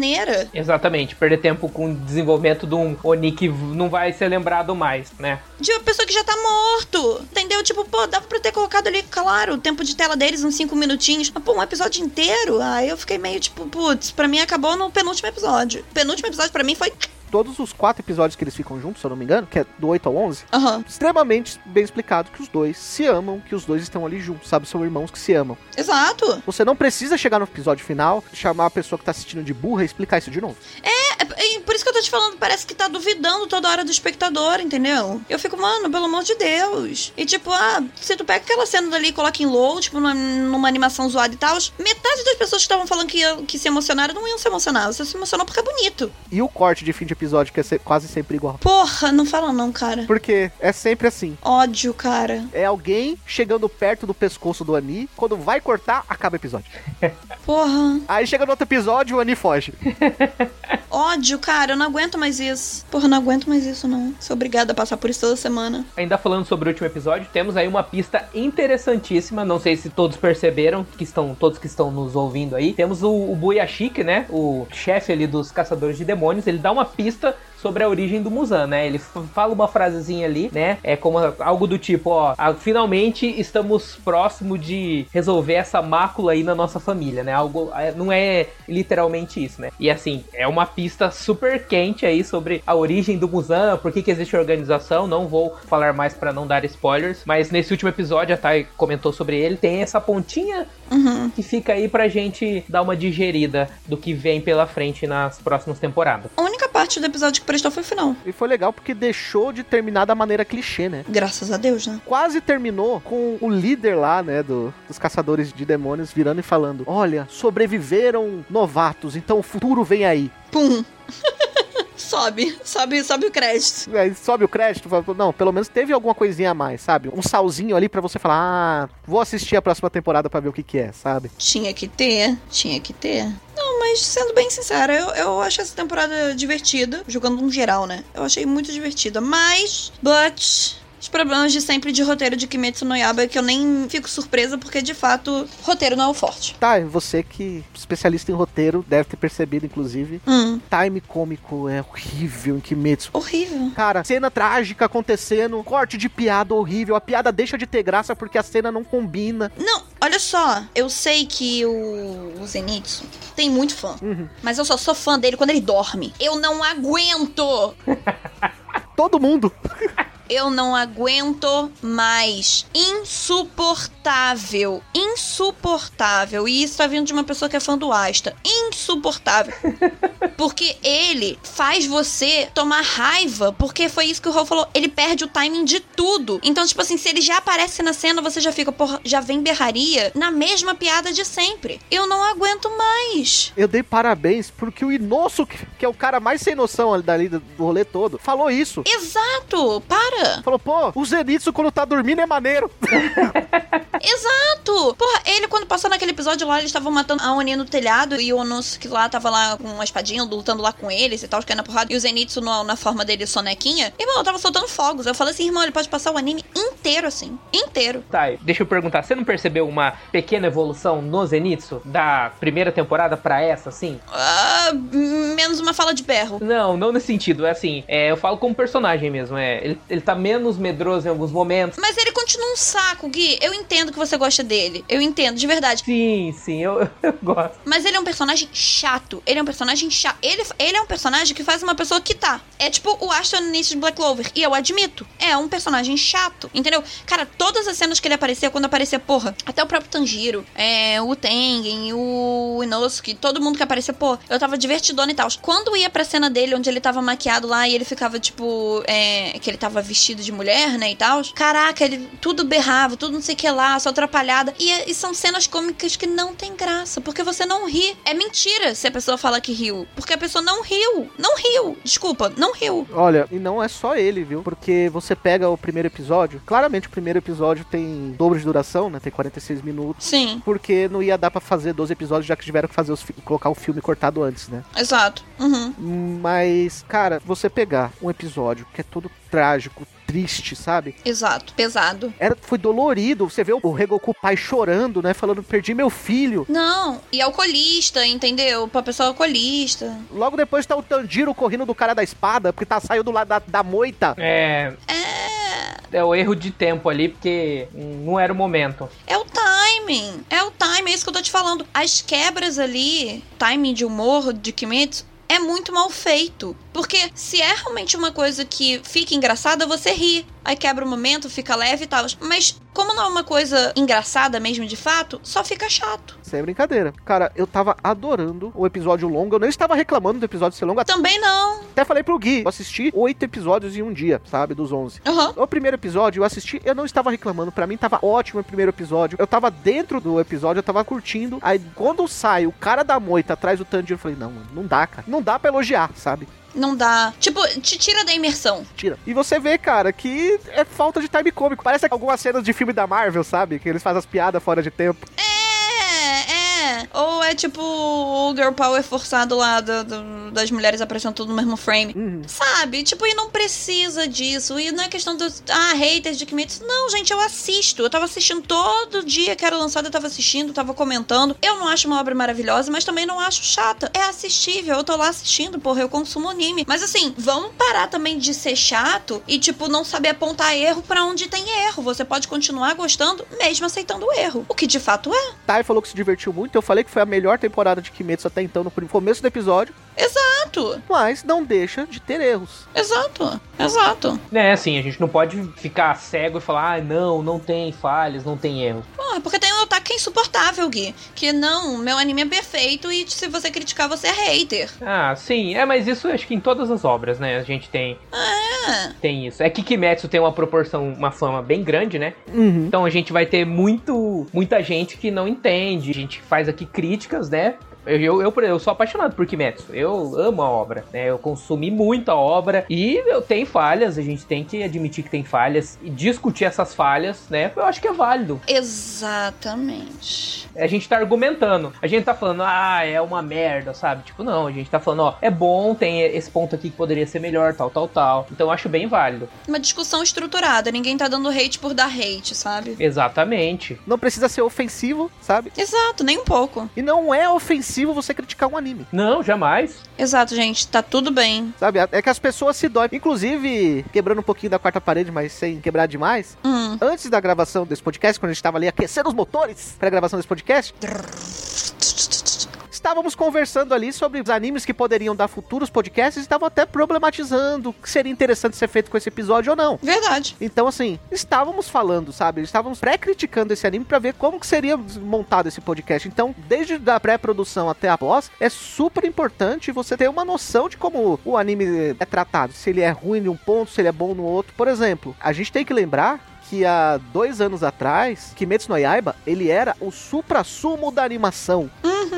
Exatamente, perder tempo com o desenvolvimento de um Oni que não vai ser lembrado mais, né? De uma pessoa que já tá morto. Entendeu? Tipo, pô, dava pra ter colocado ali, claro, o tempo de tela deles, uns 5 minutinhos. Mas, pô, um episódio inteiro. Aí eu fiquei meio tipo, putz, pra mim acabou no penúltimo episódio. O penúltimo episódio pra mim foi. Todos os quatro episódios que eles ficam juntos, se eu não me engano, que é do 8 ao 11, Aham, extremamente bem explicado que os dois se amam, que os dois estão ali juntos, sabe? São irmãos que se amam. exato. Você não precisa chegar no episódio final, chamar a pessoa que tá assistindo de burra e explicar isso de novo. É, é por isso que eu tô te falando, parece que tá duvidando toda hora do espectador, entendeu? Eu fico, mano, pelo amor de Deus. E tipo, ah, se tu pega aquela cena dali e coloca em low, tipo, numa, numa animação zoada e tal, metade das pessoas que estavam falando que, que se emocionaram não iam se emocionar. Você se emocionou porque é bonito. E o corte de fim de episódio, que é se- quase sempre igual. Porra, não fala não, cara. Porque é sempre assim. Ódio, cara. É alguém chegando perto do pescoço do Ani, quando vai cortar, acaba o episódio. Porra. Aí chega no outro episódio, o Ani foge. Ódio, cara. Eu não aguento mais isso. Porra, não aguento mais isso, não. Sou obrigada a passar por isso toda semana. Ainda falando sobre o último episódio, temos aí uma pista interessantíssima. Não sei se todos perceberam, que estão todos que estão nos ouvindo aí. Temos o, o Buyashiki, né? O chefe ali dos caçadores de demônios. Ele dá uma pista sobre a origem do Muzan, né? Ele fala uma frasezinha ali, né? É como algo do tipo, ó, ah, finalmente estamos próximo de resolver essa mácula aí na nossa família, né? Algo é, não é literalmente isso, né? E assim, é uma pista super quente aí sobre a origem do Muzan, por que que existe a organização, não vou falar mais pra não dar spoilers, mas nesse último episódio a Thay comentou sobre ele, tem essa pontinha Uhum. que fica aí pra gente dar uma digerida do que vem pela frente nas próximas temporadas. A única parte do episódio que prestou foi o final. E foi legal porque deixou de terminar da maneira clichê, né? Graças a Deus, né? Quase terminou com o líder lá, né, do- dos caçadores de demônios virando e falando: Olha, sobreviveram novatos, então o futuro vem aí. Pum. sobe, sobe, sobe o crédito. Aí sobe o crédito, não, pelo menos teve alguma coisinha a mais, sabe? Um salzinho ali pra você falar, ah, vou assistir a próxima temporada pra ver o que que é, sabe? Tinha que ter, tinha que ter. Não, mas sendo bem sincera, eu, eu acho essa temporada divertida, jogando um geral, né? Eu achei muito divertida, mas. But. Os problemas de sempre de roteiro de Kimetsu no Yaba é que eu nem fico surpresa, porque de fato, roteiro não é o forte. Tá, você que é especialista em roteiro deve ter percebido, inclusive, Hum, time cômico é horrível em Kimetsu. horrível. Cara, cena trágica acontecendo, corte de piada horrível, a piada deixa de ter graça porque a cena não combina. Não, olha só, eu sei que o, o Zenitsu tem muito fã, Uhum. mas eu só sou fã dele quando ele dorme. Eu não aguento! Todo mundo. Eu não aguento mais. Insuportável. Insuportável. E isso tá vindo de uma pessoa que é fã do Asta. Insuportável. Porque ele faz você tomar raiva. Porque foi isso que o Raul falou. Ele perde o timing de tudo. Então, tipo assim, se ele já aparece na cena, você já fica, porra, já vem berraria na mesma piada de sempre. Eu não aguento mais. Eu dei parabéns porque o Inosso, que é o cara mais sem noção ali do rolê todo, falou isso. Exato. Para. Falou, pô, o Zenitsu quando tá dormindo é maneiro. Exato! Porra, ele quando passou naquele episódio lá, eles estavam matando a Oni no telhado e o Onosuke lá tava lá com uma espadinha, lutando lá com eles e tal, caindo na porrada. E o Zenitsu no- na forma dele sonequinha. Irmão, eu tava soltando fogos. Eu falei assim, irmão, ele pode passar o anime inteiro assim. Inteiro. Tá, deixa eu perguntar, você não percebeu uma pequena evolução no Zenitsu da primeira temporada pra essa, assim? Ah, menos uma fala de berro. Não, não nesse sentido, é assim, é, eu falo como personagem mesmo, é, ele, ele tá menos medroso em alguns momentos. Mas ele continua um saco, Gui. Eu entendo que você gosta dele. Eu entendo, de verdade. Sim, sim, eu, eu gosto. Mas ele é um personagem chato. Ele é um personagem chato. Ele, ele é um personagem que faz uma pessoa que tá. É tipo o Ashton no início de Black Clover. E eu admito. É um personagem chato. Entendeu? Cara, todas as cenas que ele aparecia, quando aparecia, porra, até o próprio Tanjiro, é, o Tengen, o Inosuke, todo mundo que aparecia, pô, eu tava divertidona e tal. Quando ia pra cena dele, onde ele tava maquiado lá e ele ficava, tipo, é, que ele tava vestido de mulher, né, e tal. Caraca, ele tudo berrava, tudo não sei o que lá, só atrapalhada. E, e são cenas cômicas que não tem graça, porque você não ri. É mentira se a pessoa fala que riu, porque a pessoa não riu. Não riu. Desculpa, não riu. Olha, e não é só ele, viu? Porque você pega o primeiro episódio, claramente o primeiro episódio tem dobro de duração, né? Tem 46 minutos. Sim, Porque não ia dar pra fazer 12 episódios, já que tiveram que fazer os colocar o filme cortado antes, né? exato. Uhum. Mas, cara, você pegar um episódio que é todo trágico, triste, sabe? Exato. Pesado. Era, foi dolorido. Você vê o Regoku pai chorando, né? Falando, perdi meu filho. Não, e alcoolista, entendeu? Pra pessoa alcoolista. Logo depois tá o Tanjiro correndo do cara da espada, porque tá saiu do lado da, da moita. É, É. é o erro de tempo ali, porque não era o momento. É o timing. É o timing, é isso que eu tô te falando. As quebras ali, timing de humor de Kimetsu, é muito mal feito. Porque se é realmente uma coisa que fica engraçada, você ri. Aí quebra o momento, fica leve e tal. Mas como não é uma coisa engraçada mesmo de fato, só fica chato. Sem brincadeira. Cara, eu tava adorando o episódio longo. Eu não estava reclamando do episódio ser longo. Também não. Até falei pro Gui, eu assisti oito episódios em um dia, sabe? Dos 11. Aham. O primeiro episódio eu assisti, eu não estava reclamando. Pra mim tava ótimo o primeiro episódio. Eu tava dentro do episódio, eu tava curtindo. Aí quando sai o cara da moita atrás do Tanjiro, eu falei, não, mano, não dá, cara. Não dá pra elogiar, sabe? Não dá. Tipo, te tira da imersão. Tira. E você vê, cara, que é falta de time cômico. Parece algumas cenas de filme da Marvel, sabe? Que eles fazem as piadas fora de tempo. É, é. Ou é tipo o Girl Power forçado lá do- do- das mulheres aparecendo tudo no mesmo frame. Uhum. Sabe? Tipo, e não precisa disso. E não é questão dos. Ah, haters de Kimetsu. Não, gente, eu assisto. Eu tava assistindo todo dia que era lançado, eu tava assistindo, tava comentando. Eu não acho uma obra maravilhosa, mas também não acho chata. É assistível. Eu tô lá assistindo, porra, eu consumo anime. Mas assim, vamos parar também de ser chato e, tipo, não saber apontar erro pra onde tem erro. Você pode continuar gostando, mesmo aceitando o erro. O que de fato é. Tai falou que se divertiu muito. Eu falei que foi a melhor temporada de Kimetsu até então, no começo do episódio, Exato, mas não deixa de ter erros. exato, exato. É, assim, a gente não pode ficar cego e falar, ah, não, não tem falhas, não tem erros. Porra, porque tem um otaku que é insuportável, Gui. Que não, meu anime é perfeito e se você criticar, você é hater. Ah, sim, é, mas isso acho que em todas as obras, né, a gente tem, É. tem isso. É que Kimetsu tem uma proporção, uma fama bem grande, né? Uhum. Então a gente vai ter muito, muita gente que não entende. A gente faz aqui críticas, né? Eu, eu, eu, eu sou apaixonado por Kimetsu. Eu amo a obra, né? Eu consumi muito a obra e eu tenho falhas. A gente tem que admitir que tem falhas e discutir essas falhas, né? Eu acho que é válido. Exatamente. A gente tá argumentando. A gente tá falando, ah, é uma merda, sabe? Tipo, não, a gente tá falando, ó, é bom, tem esse ponto aqui que poderia ser melhor, tal, tal, tal. Então eu acho bem válido. Uma discussão estruturada, ninguém tá dando hate por dar hate, sabe? Exatamente. Não precisa ser ofensivo, sabe? Exato, nem um pouco. E não é ofensivo você criticar um anime, Não, jamais. Exato, gente, tá tudo bem. sabe? É que as pessoas se doem. Inclusive, quebrando um pouquinho da quarta parede, mas sem quebrar demais. Hum. Antes da gravação desse podcast, quando a gente tava ali aquecendo os motores para a gravação desse podcast, estávamos conversando ali sobre os animes que poderiam dar futuros podcasts e estavam até problematizando o que seria interessante ser feito com esse episódio ou não. Verdade. Então, assim, estávamos falando, sabe? Estávamos pré-criticando esse anime pra ver como que seria montado esse podcast. Então, desde a pré-produção até a pós, é super importante você ter uma noção de como o anime é tratado. Se ele é ruim em um ponto, se ele é bom no outro. Por exemplo, a gente tem que lembrar que há dois anos atrás, Kimetsu no Yaiba, ele era o supra-sumo da animação.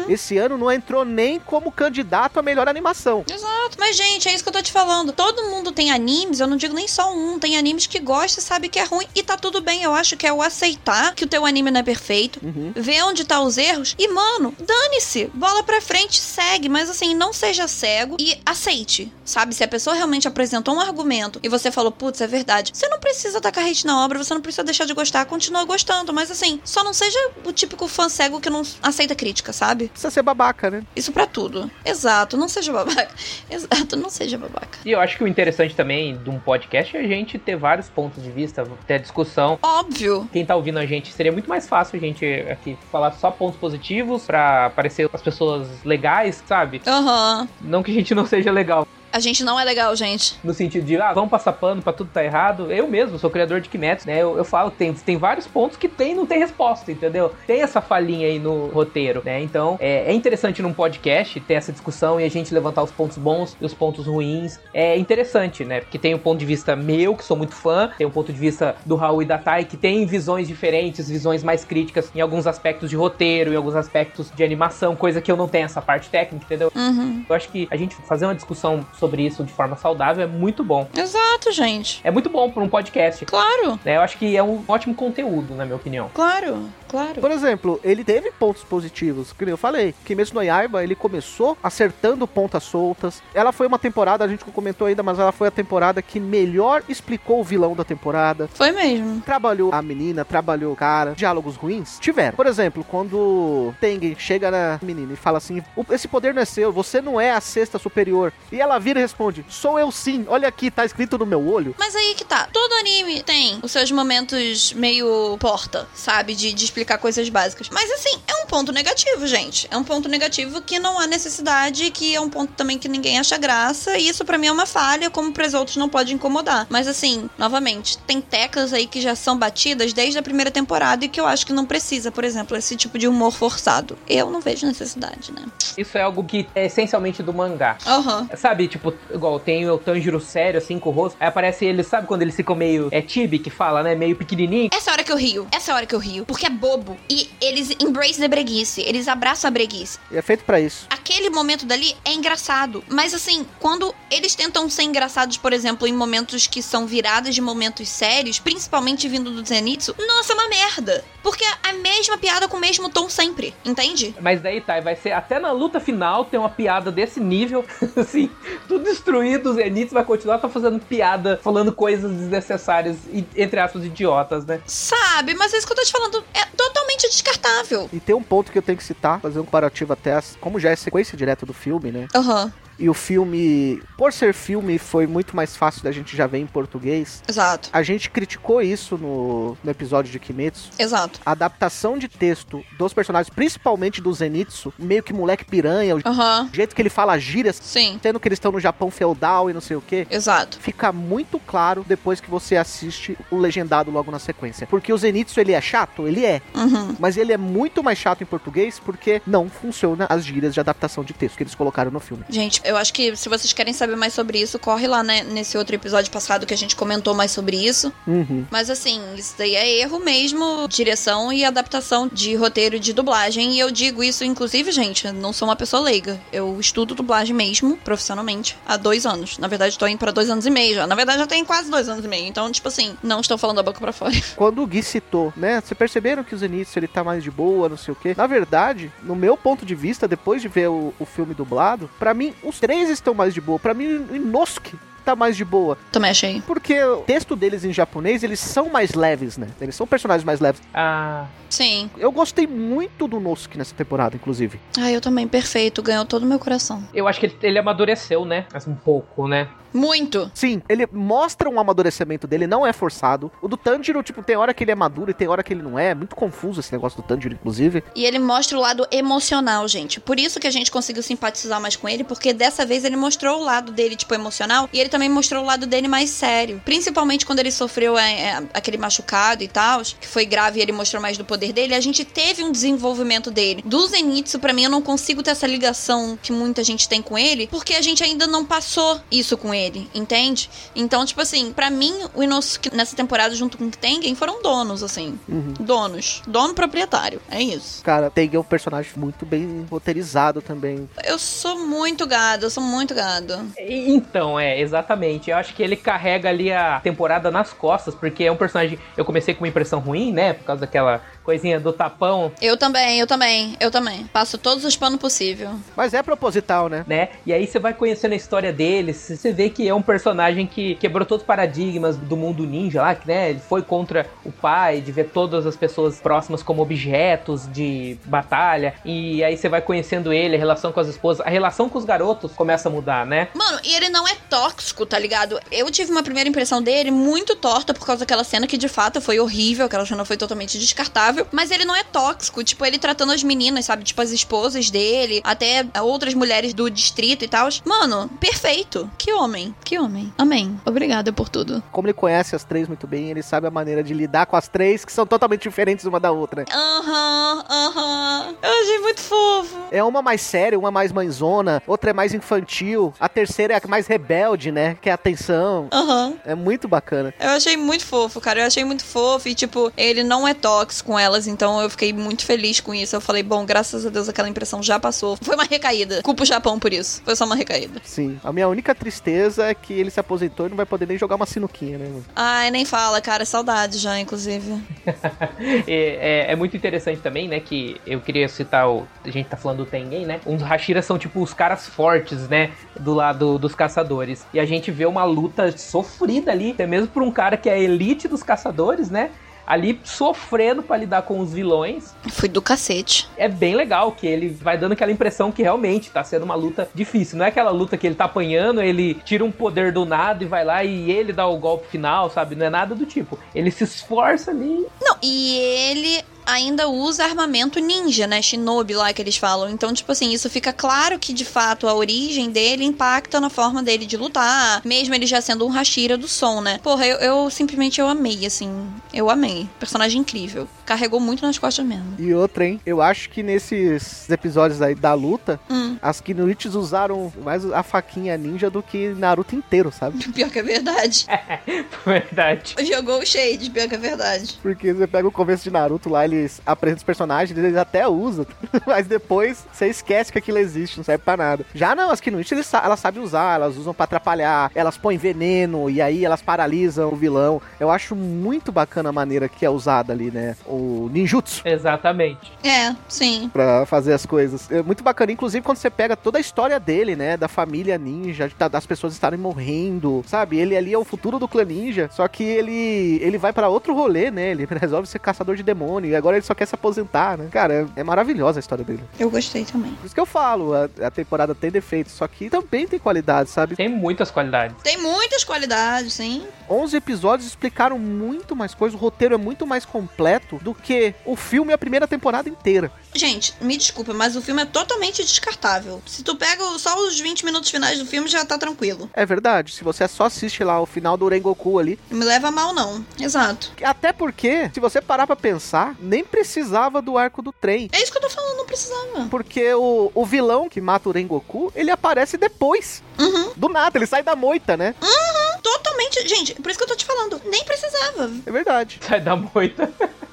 Esse ano não entrou nem como candidato a melhor animação. Exato. Mas, gente, é isso que eu tô te falando. Todo mundo tem animes, eu não digo nem só um. Tem animes que gosta e sabe que é ruim. E tá tudo bem. Eu acho que é o aceitar que o teu anime não é perfeito. Uhum. Ver onde tá os erros. E, mano, dane-se. Bola pra frente, segue. Mas, assim, não seja cego e aceite. Sabe? Se a pessoa realmente apresentou um argumento e você falou, putz, é verdade. Você não precisa tacar hate na obra, você não precisa deixar de gostar. Continua gostando. Mas, assim, só não seja o típico fã cego que não aceita crítica, sabe? Precisa ser babaca, né? Isso pra tudo. Exato, não seja babaca. Exato, não seja babaca. E eu acho que o interessante também de um podcast é a gente ter vários pontos de vista, ter discussão. Óbvio. Quem tá ouvindo a gente, seria muito mais fácil a gente aqui falar só pontos positivos pra parecer as pessoas legais, sabe? Aham. Não que a gente não seja legal, A gente não é legal, gente. no sentido de, ah, vamos passar pano pra tudo tá errado. Eu mesmo sou criador de Kimetsu, né? Eu, eu falo que tem, tem vários pontos que tem e não tem resposta, entendeu? Tem essa falhinha aí no roteiro, né? Então, é, é interessante num podcast ter essa discussão e a gente levantar os pontos bons e os pontos ruins. É interessante, né? Porque tem o ponto de vista meu, que sou muito fã, tem o ponto de vista do Raul e da Tai, que tem visões diferentes, visões mais críticas em alguns aspectos de roteiro, em alguns aspectos de animação, coisa que eu não tenho essa parte técnica, entendeu? Uhum. Eu acho que a gente fazer uma discussão sobre isso de forma saudável é muito bom. Exato, gente. É muito bom para um podcast. Claro, né? Eu acho que é um ótimo conteúdo, na minha opinião. claro, claro. Por exemplo, ele teve pontos positivos, que eu falei. Kimetsu no Yaiba, ele começou acertando pontas soltas. Ela foi uma temporada, a gente não comentou ainda, mas ela foi a temporada que melhor explicou o vilão da temporada. Foi mesmo. Trabalhou a menina, trabalhou o cara. Diálogos ruins? Tiveram. Por exemplo, quando Tengen chega na menina e fala assim: "O- Esse poder não é seu, você não é a sexta superior. E ela vira e responde: Sou eu sim, olha aqui, tá escrito no meu olho. Mas aí que tá. Todo anime tem os seus momentos meio porta, sabe? De, de explicar coisas básicas. Mas assim, é um ponto negativo, gente. É um ponto negativo que não há necessidade, que é um ponto também que ninguém acha graça. E isso pra mim é uma falha, como pros outros não pode incomodar. Mas assim, novamente, tem teclas aí que já são batidas desde a primeira temporada e que eu acho que não precisa, por exemplo, esse tipo de humor forçado. Eu não vejo necessidade, né? Isso é algo que é essencialmente do mangá. Aham. Sabe, tipo, igual tem o Tanjiro sério, assim, com o rosto. Aí aparece ele, sabe quando eles ficam meio. É Tibi que fala, né? Meio pequenininho. Essa hora que eu rio. Essa hora que eu rio. Porque é bobo. E eles embrace the breguice. Eles abraçam a breguice. E é feito pra isso. Aquele momento dali é engraçado. Mas assim, quando eles tentam ser engraçados, por exemplo, em momentos que são viradas de momentos sérios, principalmente vindo do Zenitsu, nossa, é uma merda. Porque é a mesma piada com o mesmo tom sempre. Entende? Mas daí tá, vai ser até na luta final tem uma piada desse nível, assim, tudo destruído, o Zenitsu vai continuar tá fazendo piada, falando coisas desnecessárias e, entre aspas, idiotas, né? Sabe? Mas é isso que eu tô te falando. É totalmente descartável. E tem um ponto que eu tenho que citar, fazer um comparativo até, as- como já é sequência direta do filme, né? Aham. E o filme, por ser filme, foi muito mais fácil da gente já ver em português. Exato, A gente criticou isso no, no episódio de Kimetsu. exato. A adaptação de texto dos personagens, principalmente do Zenitsu, meio que moleque piranha, o Aham, jeito que ele fala gírias, sim, sendo que eles estão no Japão feudal e não sei o que. exato. Fica muito claro depois que você assiste o legendado logo na sequência. Porque o Zenitsu, ele é chato? Ele é. Uhum. Mas ele é muito mais chato em português porque não funciona as gírias de adaptação de texto que eles colocaram no filme. Gente, eu acho que se vocês querem saber mais sobre isso, corre lá né, nesse outro episódio passado que a gente comentou mais sobre isso. Uhum. Mas assim, isso daí é erro mesmo, direção e adaptação de roteiro de dublagem. E eu digo isso, inclusive, gente, não sou uma pessoa leiga. Eu estudo dublagem mesmo, profissionalmente, há dois anos. Na verdade, tô indo pra dois anos e meio já. Na verdade, já tem quase dois anos e meio. Então, tipo assim, não estou falando da boca pra fora. Quando o Gui citou, né? Vocês perceberam que o Zenitsu ele tá mais de boa, não sei o quê. Na verdade, no meu ponto de vista, depois de ver o, o filme dublado, pra mim os três estão mais de boa. Pra mim, o Inosuke tá mais de boa. Também achei. Porque o texto deles em japonês, eles são mais leves, né? Eles são personagens mais leves. Ah, Sim. Eu gostei muito do Nosuke nessa temporada, inclusive. Ah, eu também, perfeito. Ganhou todo o meu coração. eu acho que ele, ele amadureceu, né? Assim, um pouco, né? Muito. Sim, ele mostra um amadurecimento dele, não é forçado. O do Tanjiro, tipo, tem hora que ele é maduro e tem hora que ele não é. É muito confuso esse negócio do Tanjiro, inclusive. E ele mostra o lado emocional, gente. Por isso que a gente conseguiu simpatizar mais com ele, porque dessa vez ele mostrou o lado dele, tipo, emocional, e ele também mostrou o lado dele mais sério. Principalmente quando ele sofreu é, é, aquele machucado e tal, que foi grave e ele mostrou mais do poder dele, a gente teve um desenvolvimento dele. Do Zenitsu, pra mim, eu não consigo ter essa ligação que muita gente tem com ele, porque a gente ainda não passou isso com ele, entende? Então, tipo assim, pra mim, o Inosuke nessa temporada, junto com o Tengen, foram donos, assim. Donos. Dono proprietário. É isso. Cara, tem um personagem muito bem roteirizado também. Eu sou muito gado, eu sou muito gado. Então, é, exatamente. Eu acho que ele carrega ali a temporada nas costas, porque é um personagem. Eu comecei com uma impressão ruim, né? Por causa daquela coisinha do tapão, Eu também, eu também, eu também. Passo todos os panos possível. Mas é proposital, né? né? E aí você vai conhecendo a história dele, você vê que é um personagem que quebrou todos os paradigmas do mundo ninja lá, que né, ele foi contra o pai, de ver todas as pessoas próximas como objetos de batalha, e aí você vai conhecendo ele, a relação com as esposas, a relação com os garotos começa a mudar, né? Mano, e ele não é tóxico, tá ligado? Eu tive uma primeira impressão dele muito torta por causa daquela cena que de fato foi horrível, aquela cena foi totalmente descartável, mas ele não é tóxico, tipo, ele tratando as meninas, sabe? Tipo, as esposas dele, até outras mulheres do distrito e tal. Mano, perfeito. Que homem, que homem. Amém. Obrigada por tudo. Como ele conhece as três muito bem, ele sabe a maneira de lidar com as três, que são totalmente diferentes uma da outra. Aham, aham. Eu achei muito fofo. É uma mais séria, uma mais mãezona, outra é mais infantil, a terceira é a mais rebelde, né? Que é a atenção. Aham. É muito bacana. Eu achei muito fofo, cara. Eu achei muito fofo. E, tipo, ele não é tóxico com elas, então eu fiquei muito feliz com isso. Eu falei, bom, graças a Deus aquela impressão já passou. Foi uma recaída. Culpa o Japão por isso. Foi só uma recaída. Sim. A minha única tristeza é que ele se aposentou e não vai poder nem jogar uma sinuquinha, né? mano? Ai, nem fala, cara. Saudade já, inclusive. E é, é muito interessante também, né? Que eu queria citar o. A gente tá falando do Tengen, né? Os Hashiras são tipo os caras fortes, né? Do lado dos caçadores. E a gente vê uma luta sofrida ali, até mesmo por um cara que é a elite dos caçadores, né? Ali sofrendo pra lidar com os vilões. Fui do cacete. É bem legal que ele vai dando aquela impressão que realmente tá sendo uma luta difícil. Não é aquela luta que ele tá apanhando, ele tira um poder do nada e vai lá e ele dá o golpe final, sabe? Não é nada do tipo. Ele se esforça ali Não, e ele ainda usa armamento ninja, né? Shinobi lá que eles falam. Então, tipo assim, isso fica claro que de fato a origem dele impacta na forma dele de lutar, mesmo ele já sendo um Hashira do som, né? Porra, eu, eu simplesmente eu amei, assim. Eu amei. Personagem incrível. Carregou muito nas costas mesmo. E outra, hein? Eu acho que nesses episódios aí da luta, Hum. as Kinuichis usaram mais a faquinha ninja do que Naruto inteiro, sabe? Pior que é verdade. Verdade. Jogou o shade, pior que é verdade. Porque você pega o começo de Naruto lá, eles apresentam os personagens, eles até usam. Mas depois você esquece que aquilo existe, não serve pra nada. Já não, as eles sa- elas sabem usar, elas usam pra atrapalhar, elas põem veneno e aí elas paralisam o vilão. Eu acho muito bacana a maneira que é usada ali, né? O ninjutsu. Exatamente. É, sim. Pra fazer as coisas. É muito bacana, inclusive quando você pega toda a história dele, né? Da família ninja, tá- das pessoas estarem morrendo, sabe? Ele ali é o futuro do clã ninja, só que ele ele vai pra outro rolê, né? Ele resolve ser caçador de demônio. E agora agora ele só quer se aposentar, né? Cara, é, é maravilhosa a história dele. Eu gostei também. Por isso que eu falo, a, a temporada tem defeitos, só que também tem qualidade, sabe? Tem muitas qualidades. Tem muitas qualidades, sim. 11 episódios explicaram muito mais coisa, o roteiro é muito mais completo do que o filme e a primeira temporada inteira. Gente, me desculpa, mas o filme é totalmente descartável. Se tu pega só os 20 minutos finais do filme, já tá tranquilo. É verdade, se você só assiste lá o final do Rengoku ali, Não me leva a mal, não. Exato. até porque, se você parar pra pensar, nem precisava do arco do trem. É isso que eu tô falando, não precisava. Porque o, o vilão que mata o Rengoku, ele aparece depois. Uhum. Do nada, ele sai da moita, né? Totalmente. Gente, por isso que eu tô te falando. Nem precisava. É verdade. Sai da moita.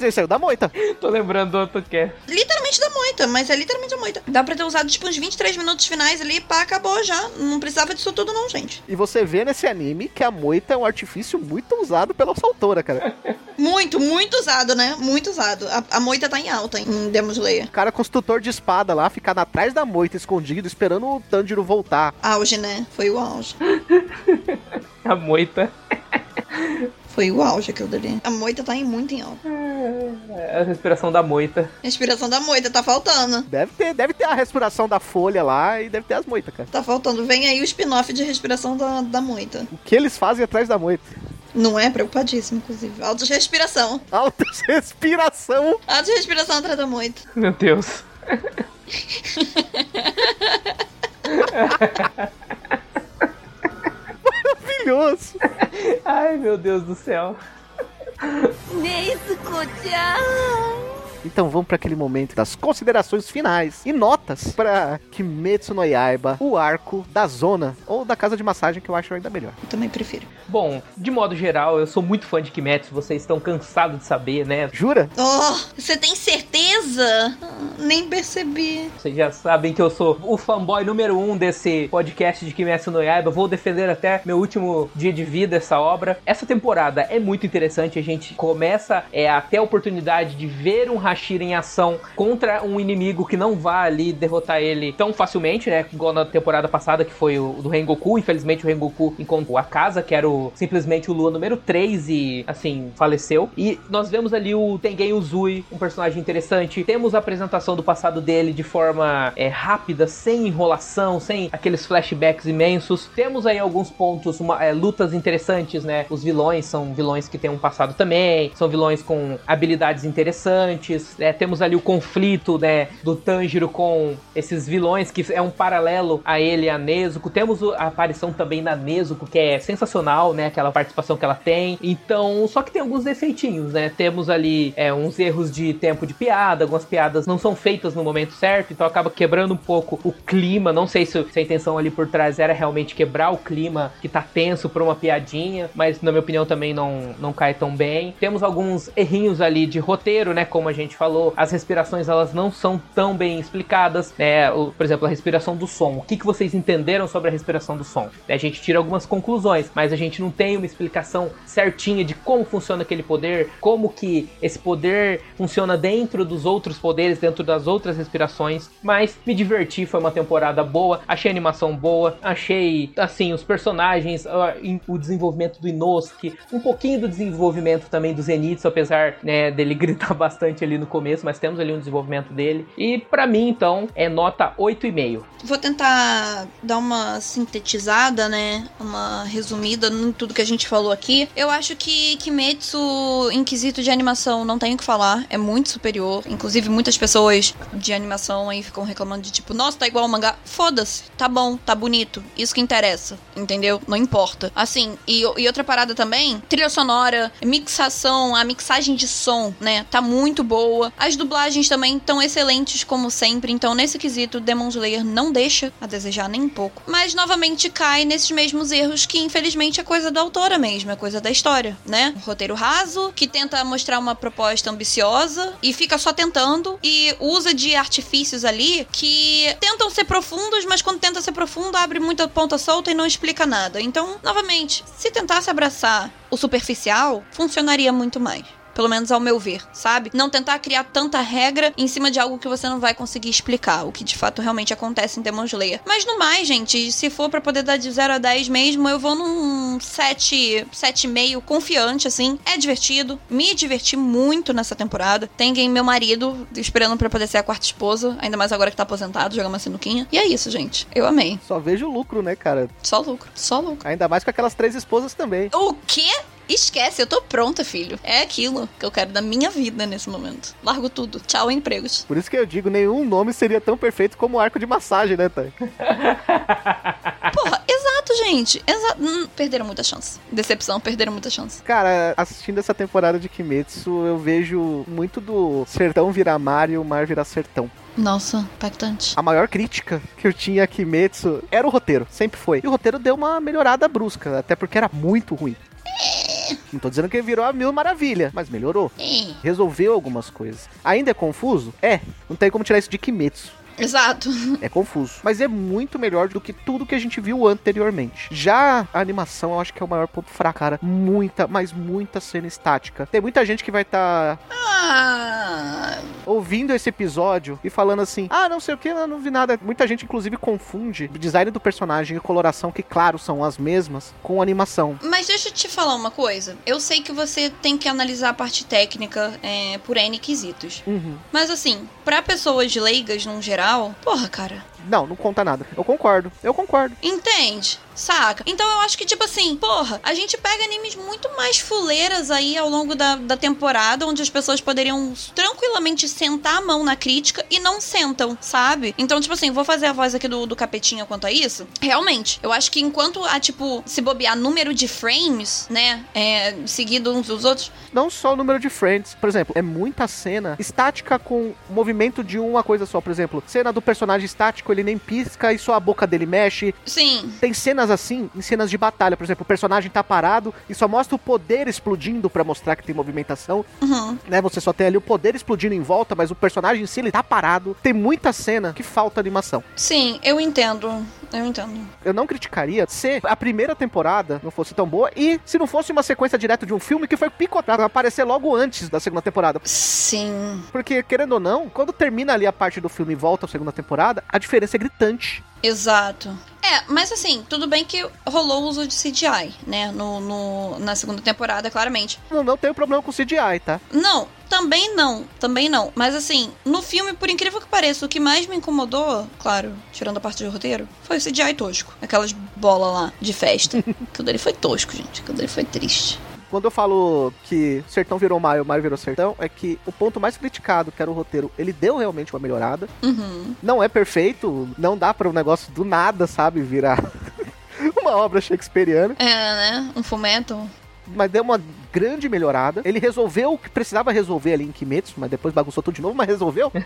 Mas ele saiu da moita. Tô lembrando do outro que é. Literalmente da moita, mas é literalmente da moita. Dá pra ter usado tipo uns 23 minutos finais ali, pá, acabou já. Não precisava disso tudo, não, gente. E você vê nesse anime que a moita é um artifício muito usado pela nossa autora, cara. Muito, muito usado, né? Muito usado. A, a moita tá em alta em Demon Slayer. O cara tutor de espada lá, ficando atrás da moita, escondido, esperando o Tanjiro voltar. Auge, né? Foi o auge. A moita. Foi o auge aquilo dali. A moita tá em muito em alta. É a respiração da moita. A inspiração da moita tá faltando. Deve ter, deve ter a respiração da folha lá e deve ter as moitas, cara. Tá faltando. Vem aí o spin-off de respiração da, da moita. O que eles fazem atrás da moita? Não é? Preocupadíssimo, inclusive. Autorespiração. Autorespiração. Autorespiração atrás da moita. Meu Deus. Ai, meu Deus do céu. Nezuko-chan! Então vamos para aquele momento das considerações finais e notas para Kimetsu no Yaiba, o arco da zona ou da casa de massagem que eu acho ainda melhor. Eu também prefiro. Bom, de modo geral, eu sou muito fã de Kimetsu, vocês estão cansados de saber, né? Jura? Oh, você tem certeza? Ah, Nem percebi. Vocês já sabem que eu sou o fanboy número um desse podcast de Kimetsu no Yaiba. Vou defender até meu último dia de vida essa obra. Essa temporada é muito interessante. A gente começa é, a ter a oportunidade de ver um Hashira em ação contra um inimigo que não vá ali derrotar ele tão facilmente, né? Igual na temporada passada, que foi o do Rengoku. Infelizmente, o Rengoku encontrou a casa, que era o, simplesmente o Lua número 3 e, assim, faleceu. E nós vemos ali o Tengen Uzui, um personagem interessante. Temos a apresentação do passado dele de forma é, rápida, sem enrolação, sem aqueles flashbacks imensos. Temos aí alguns pontos, uma, é, lutas interessantes, né? Os vilões são vilões que têm um passado também, são vilões com habilidades interessantes. Né? Temos ali o conflito, né? Do Tanjiro com esses vilões, que é um paralelo a ele a Nezuko. Temos a aparição também da Nezuko, que é sensacional, né? Aquela participação que ela tem. Então, só que tem alguns defeitinhos, né? Temos ali é, uns erros de tempo de piada, algumas piadas não são feitas no momento certo, então acaba quebrando um pouco o clima. Não sei se, se a intenção ali por trás era realmente quebrar o clima que tá tenso por uma piadinha, mas na minha opinião também não, não cai tão bem. Temos alguns errinhos ali de roteiro, né? Como a gente falou, as respirações elas não são tão bem explicadas, né? O- por exemplo, a respiração do som. O que, que vocês entenderam sobre a respiração do som? A gente tira algumas conclusões, mas a gente não tem uma explicação certinha de como funciona aquele poder, como que esse poder funciona dentro dos outros poderes, dentro das outras respirações. Mas me diverti, foi uma temporada boa, achei a animação boa, achei assim os personagens, o desenvolvimento do Inosuke, um pouquinho do desenvolvimento também do Zenitsu, apesar né, dele gritar bastante ali no começo, mas temos ali um desenvolvimento dele. E pra mim então é nota 8,5. Vou tentar dar uma sintetizada, né? Uma resumida em tudo que a gente falou aqui. Eu acho que Kimetsu, em quesito de animação, não tenho o que falar. É muito superior. Inclusive, muitas pessoas de animação aí ficam reclamando de tipo, nossa, tá igual ao mangá. Foda-se. Tá bom, tá bonito. Isso que interessa. Entendeu? Não importa. Assim, e, e outra parada também, trilha sonora, mixação, a mixagem de som, né? Tá muito boa. As dublagens também estão excelentes, como sempre. Então, nesse quesito, Demon Slayer não deixa a desejar nem um pouco. Mas, novamente, cai nesses mesmos erros que, infelizmente, é coisa da autora mesmo, é coisa da história, né? Roteiro raso, que tenta mostrar uma proposta ambiciosa e fica só tentando e usa de artifícios ali que tentam ser profundos, mas quando tenta ser profundo, abre muita ponta solta e não explica nada. Então, novamente, se tentasse abraçar o superficial, funcionaria muito mais. Pelo menos ao meu ver, sabe? Não tentar criar tanta regra em cima de algo que você não vai conseguir explicar, o que de fato realmente acontece em Demon Slayer. Mas no mais, gente, se for pra poder dar de 0 a 10 mesmo, eu vou num um 7, 7,5 confiante, assim. É divertido. Me diverti muito nessa temporada. Tem quem meu marido esperando pra poder ser a quarta esposa, ainda mais agora que tá aposentado, jogando uma sinuquinha. E é isso, gente. Eu amei. Só vejo lucro, né, cara? Só lucro, só lucro. Ainda mais com aquelas três esposas também. O quê? Esquece, eu tô pronta, filho. É aquilo que eu quero da minha vida nesse momento. Largo tudo. Tchau, empregos. Por isso que eu digo, nenhum nome seria tão perfeito como o arco de massagem, né, Thay? Porra, exato, gente. Exato. Hum, perderam muita chance. Decepção, perderam muita chance. Cara, assistindo essa temporada de Kimetsu, eu vejo muito do sertão virar mar e o mar virar sertão. Nossa, impactante. A maior crítica que eu tinha a Kimetsu era o roteiro, sempre foi. E o roteiro deu uma melhorada brusca, até porque era muito ruim. Não tô dizendo que virou a mil maravilha, mas melhorou. É. Resolveu algumas coisas. Ainda é confuso? É. Não tem como tirar isso de Kimetsu. Exato. É confuso. Mas é muito melhor do que tudo que a gente viu anteriormente. Já a animação, eu acho que é o maior ponto fraco, cara. Muita, mas muita cena estática. Tem muita gente que vai estar Ah, ouvindo esse episódio e falando assim: ah, não sei o que, não, não vi nada. Muita gente, inclusive, confunde o design do personagem e coloração, que, claro, são as mesmas, com animação. Mas deixa eu te falar uma coisa. Eu sei que você tem que analisar a parte técnica é, por N quesitos. Uhum. Mas assim, pra pessoas leigas num geral, porra, cara. Não, não conta nada. Eu concordo. Eu concordo. Entende? Saca? Então eu acho que, tipo assim, porra, a gente pega animes muito mais fuleiras aí ao longo da, da temporada, onde as pessoas poderiam tranquilamente sentar a mão na crítica e não sentam, sabe? Então, tipo assim, vou fazer a voz aqui do, do Capetinha quanto a isso. Realmente, eu acho que enquanto a, tipo, se bobear número de frames, né, é, seguido uns dos outros, Não só o número de friends. Por exemplo, é muita cena estática com movimento de uma coisa só. Por exemplo, cena do personagem estático, ele nem pisca e só a boca dele mexe. sim, Tem cenas assim em cenas de batalha. Por exemplo, o personagem tá parado e só mostra o poder explodindo pra mostrar que tem movimentação. uhum, Né? Você só tem ali o poder explodindo em volta, mas o personagem em si ele tá parado. Tem muita cena que falta animação. sim, eu entendo. Eu entendo. Eu não criticaria se a primeira temporada não fosse tão boa e se não fosse uma sequência direta de um filme que foi picotado aparecer logo antes da segunda temporada. Sim. Porque, querendo ou não, quando termina ali a parte do filme e volta a segunda temporada, a diferença é gritante. Exato. É, mas assim, tudo bem que rolou o uso de CGI, né? No, no- na segunda temporada, claramente. Não, não tenho problema com CGI, tá? Não, também não, também não. Mas assim, no filme, por incrível que pareça, o que mais me incomodou, claro, tirando a parte do roteiro, foi o CGI tosco. Aquelas bolas lá de festa. Aquilo dele foi tosco, gente. Aquilo dele foi triste. Quando eu falo que Sertão virou Maio, Maio virou Sertão, é que o ponto mais criticado, que era o roteiro, ele deu realmente uma melhorada. Uhum. Não é perfeito, não dá para um negócio do nada, sabe, virar uma obra shakespeariana, É, né? Um fumeto. Mas deu uma grande melhorada. Ele resolveu o que precisava resolver ali em Kimetsu, mas depois bagunçou tudo de novo, mas resolveu.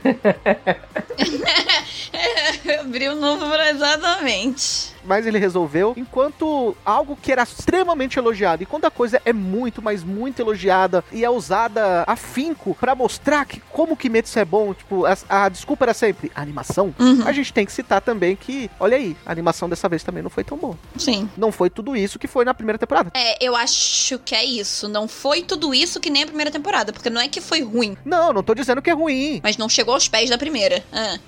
Abriu novo exatamente. Mas ele resolveu. Enquanto algo que era extremamente elogiado, e quando a coisa é muito, mas muito elogiada e é usada afinco pra mostrar que como Kimetsu é bom, tipo, a, a desculpa era sempre a animação. Uhum. A gente tem que citar também que, olha aí, a animação dessa vez também não foi tão boa. Sim. Não foi tudo isso que foi na primeira temporada. É, eu acho que é isso. Não foi tudo isso que nem a primeira temporada, porque não é que foi ruim, Não, não tô dizendo que é ruim. mas não chegou aos pés da primeira. Ah,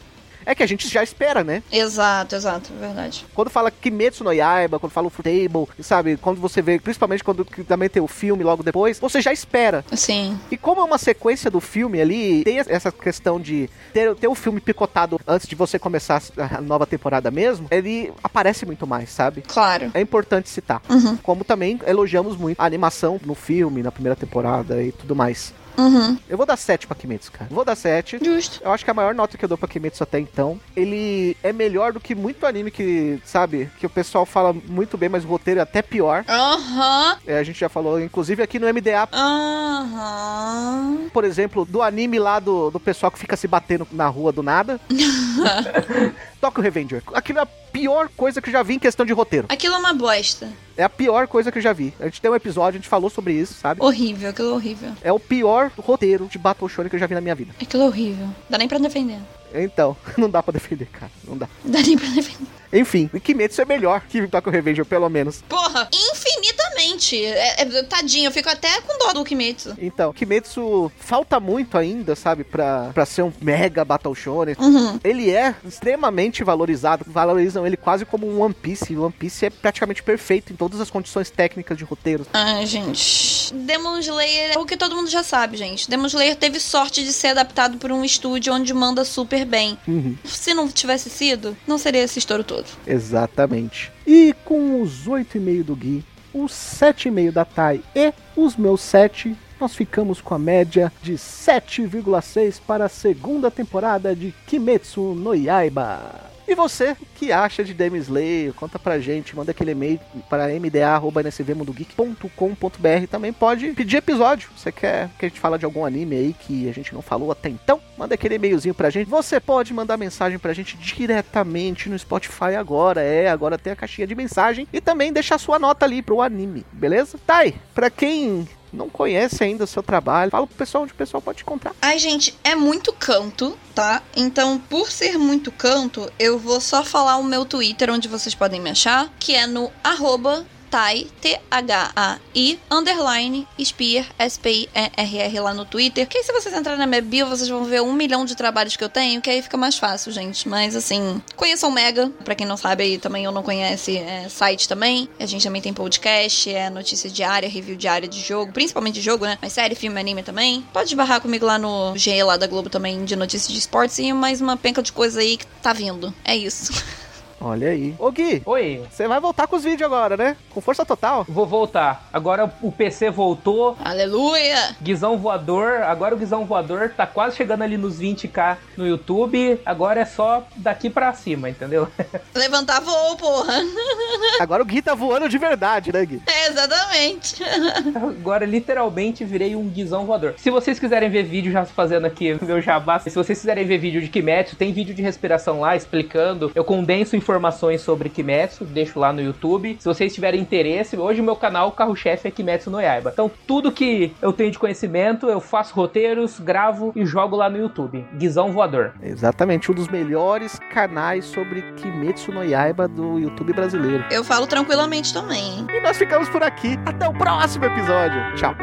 É que a gente já espera, né? exato, exato, é verdade. Quando fala Kimetsu no Yaiba, quando fala o Table, sabe? Quando você vê, principalmente quando também tem o filme logo depois, você já espera. Sim. E como é uma sequência do filme ali, tem essa questão de ter, ter o filme picotado antes de você começar a nova temporada mesmo, ele aparece muito mais, sabe? Claro. É importante citar. Uhum. Como também elogiamos muito a animação no filme, na primeira temporada e tudo mais. Uhum. Eu vou dar 7 pra Kimetsu, cara. Vou dar 7. Justo. Eu acho que a maior nota que eu dou pra Kimetsu até então, ele é melhor do que muito anime que, sabe, que o pessoal fala muito bem, mas o roteiro é até pior. Aham. É, a gente já falou, inclusive aqui no MDA, Aham. por exemplo, do anime lá do, do pessoal que fica se batendo na rua do nada. Tokyo Revenger. Aquilo é a pior coisa que eu já vi em questão de roteiro. Aquilo é uma bosta. É a pior coisa que eu já vi. A gente tem um episódio, a gente falou sobre isso, sabe? Horrível, aquilo é horrível. É o pior roteiro de Battle Shonen que eu já vi na minha vida. Aquilo é horrível. Dá nem pra defender. Então, não dá pra defender, cara. Não dá. Dá nem pra defender. Enfim, o Kimetsu é melhor que Tokyo Revenger, pelo menos. Porra, infinitamente. É, é- tadinho, eu fico até com dó do Kimetsu. Então, Kimetsu falta muito ainda, sabe, pra, pra ser um mega Battle Shonen. Uhum. Ele é extremamente valorizado, valorizam ele quase como um One Piece. O One Piece é praticamente perfeito em todas as condições técnicas de roteiro. Ai, gente. Demon Slayer é o que todo mundo já sabe, gente. Demon Slayer teve sorte de ser adaptado por um estúdio onde manda super bem. Uhum. Se não tivesse sido, não seria esse estouro todo. Exatamente. E com os 8,5 do Gui, os 7,5 da Tai e os meus 7, nós ficamos com a média de 7,6 para a segunda temporada de Kimetsu no Yaiba. E você, que acha de Demon Slayer? Conta pra gente, manda aquele e-mail para mda.nsvmundogeek.com.br. Também pode pedir episódio. Você quer que a gente fale de algum anime aí que a gente não falou até então? Manda aquele e-mailzinho pra gente. Você pode mandar mensagem pra gente diretamente no Spotify agora. É, agora tem a caixinha de mensagem. E também deixar sua nota ali pro anime, beleza? Tá aí, pra quem não conhece ainda o seu trabalho, fala pro pessoal onde o pessoal pode te encontrar. Ai, gente, é muito canto, tá? Então, por ser muito canto, eu vou só falar o meu Twitter, onde vocês podem me achar, que é no arroba Tai, T-H-A-I, underline, Spear, S-P-I-E-R-R lá no Twitter. Que aí se vocês entrarem na minha bio, vocês vão ver um milhão de trabalhos que eu tenho, que aí fica mais fácil, gente. Mas assim, conheçam o Mega, pra quem não sabe aí também ou não conhece, é site também. A gente também tem podcast, é notícia diária, review diária de jogo, principalmente de jogo, né? Mas série, filme, anime também. Pode esbarrar comigo lá no G lá da Globo também, de notícias de esportes e mais uma penca de coisa aí que tá vindo. É isso. Olha aí. Ô Gui, Oi, você vai voltar com os vídeos agora, né? Com força total. vou voltar. Agora o PC voltou, Aleluia! Guizão voador. Agora o Guizão voador tá quase chegando ali nos 20k no YouTube. Agora é só daqui pra cima, entendeu? Levantar voo, porra. Agora o Gui tá voando de verdade, né, Gui? É, exatamente. Agora literalmente virei um Guizão voador. Se vocês quiserem ver vídeo já fazendo aqui o meu jabá, se vocês quiserem ver vídeo de Kimetsu, tem vídeo de respiração lá explicando. Eu condenso informações sobre Kimetsu, deixo lá no YouTube. Se vocês tiverem interesse, hoje o meu canal, o carro-chefe é Kimetsu no Yaiba. Então tudo que eu tenho de conhecimento, eu faço roteiros, gravo e jogo lá no YouTube. Guizão voador. Exatamente, um dos melhores canais sobre Kimetsu no Yaiba do YouTube brasileiro. Eu falo tranquilamente também. hein? E nós ficamos por aqui. Até o próximo episódio. Tchau.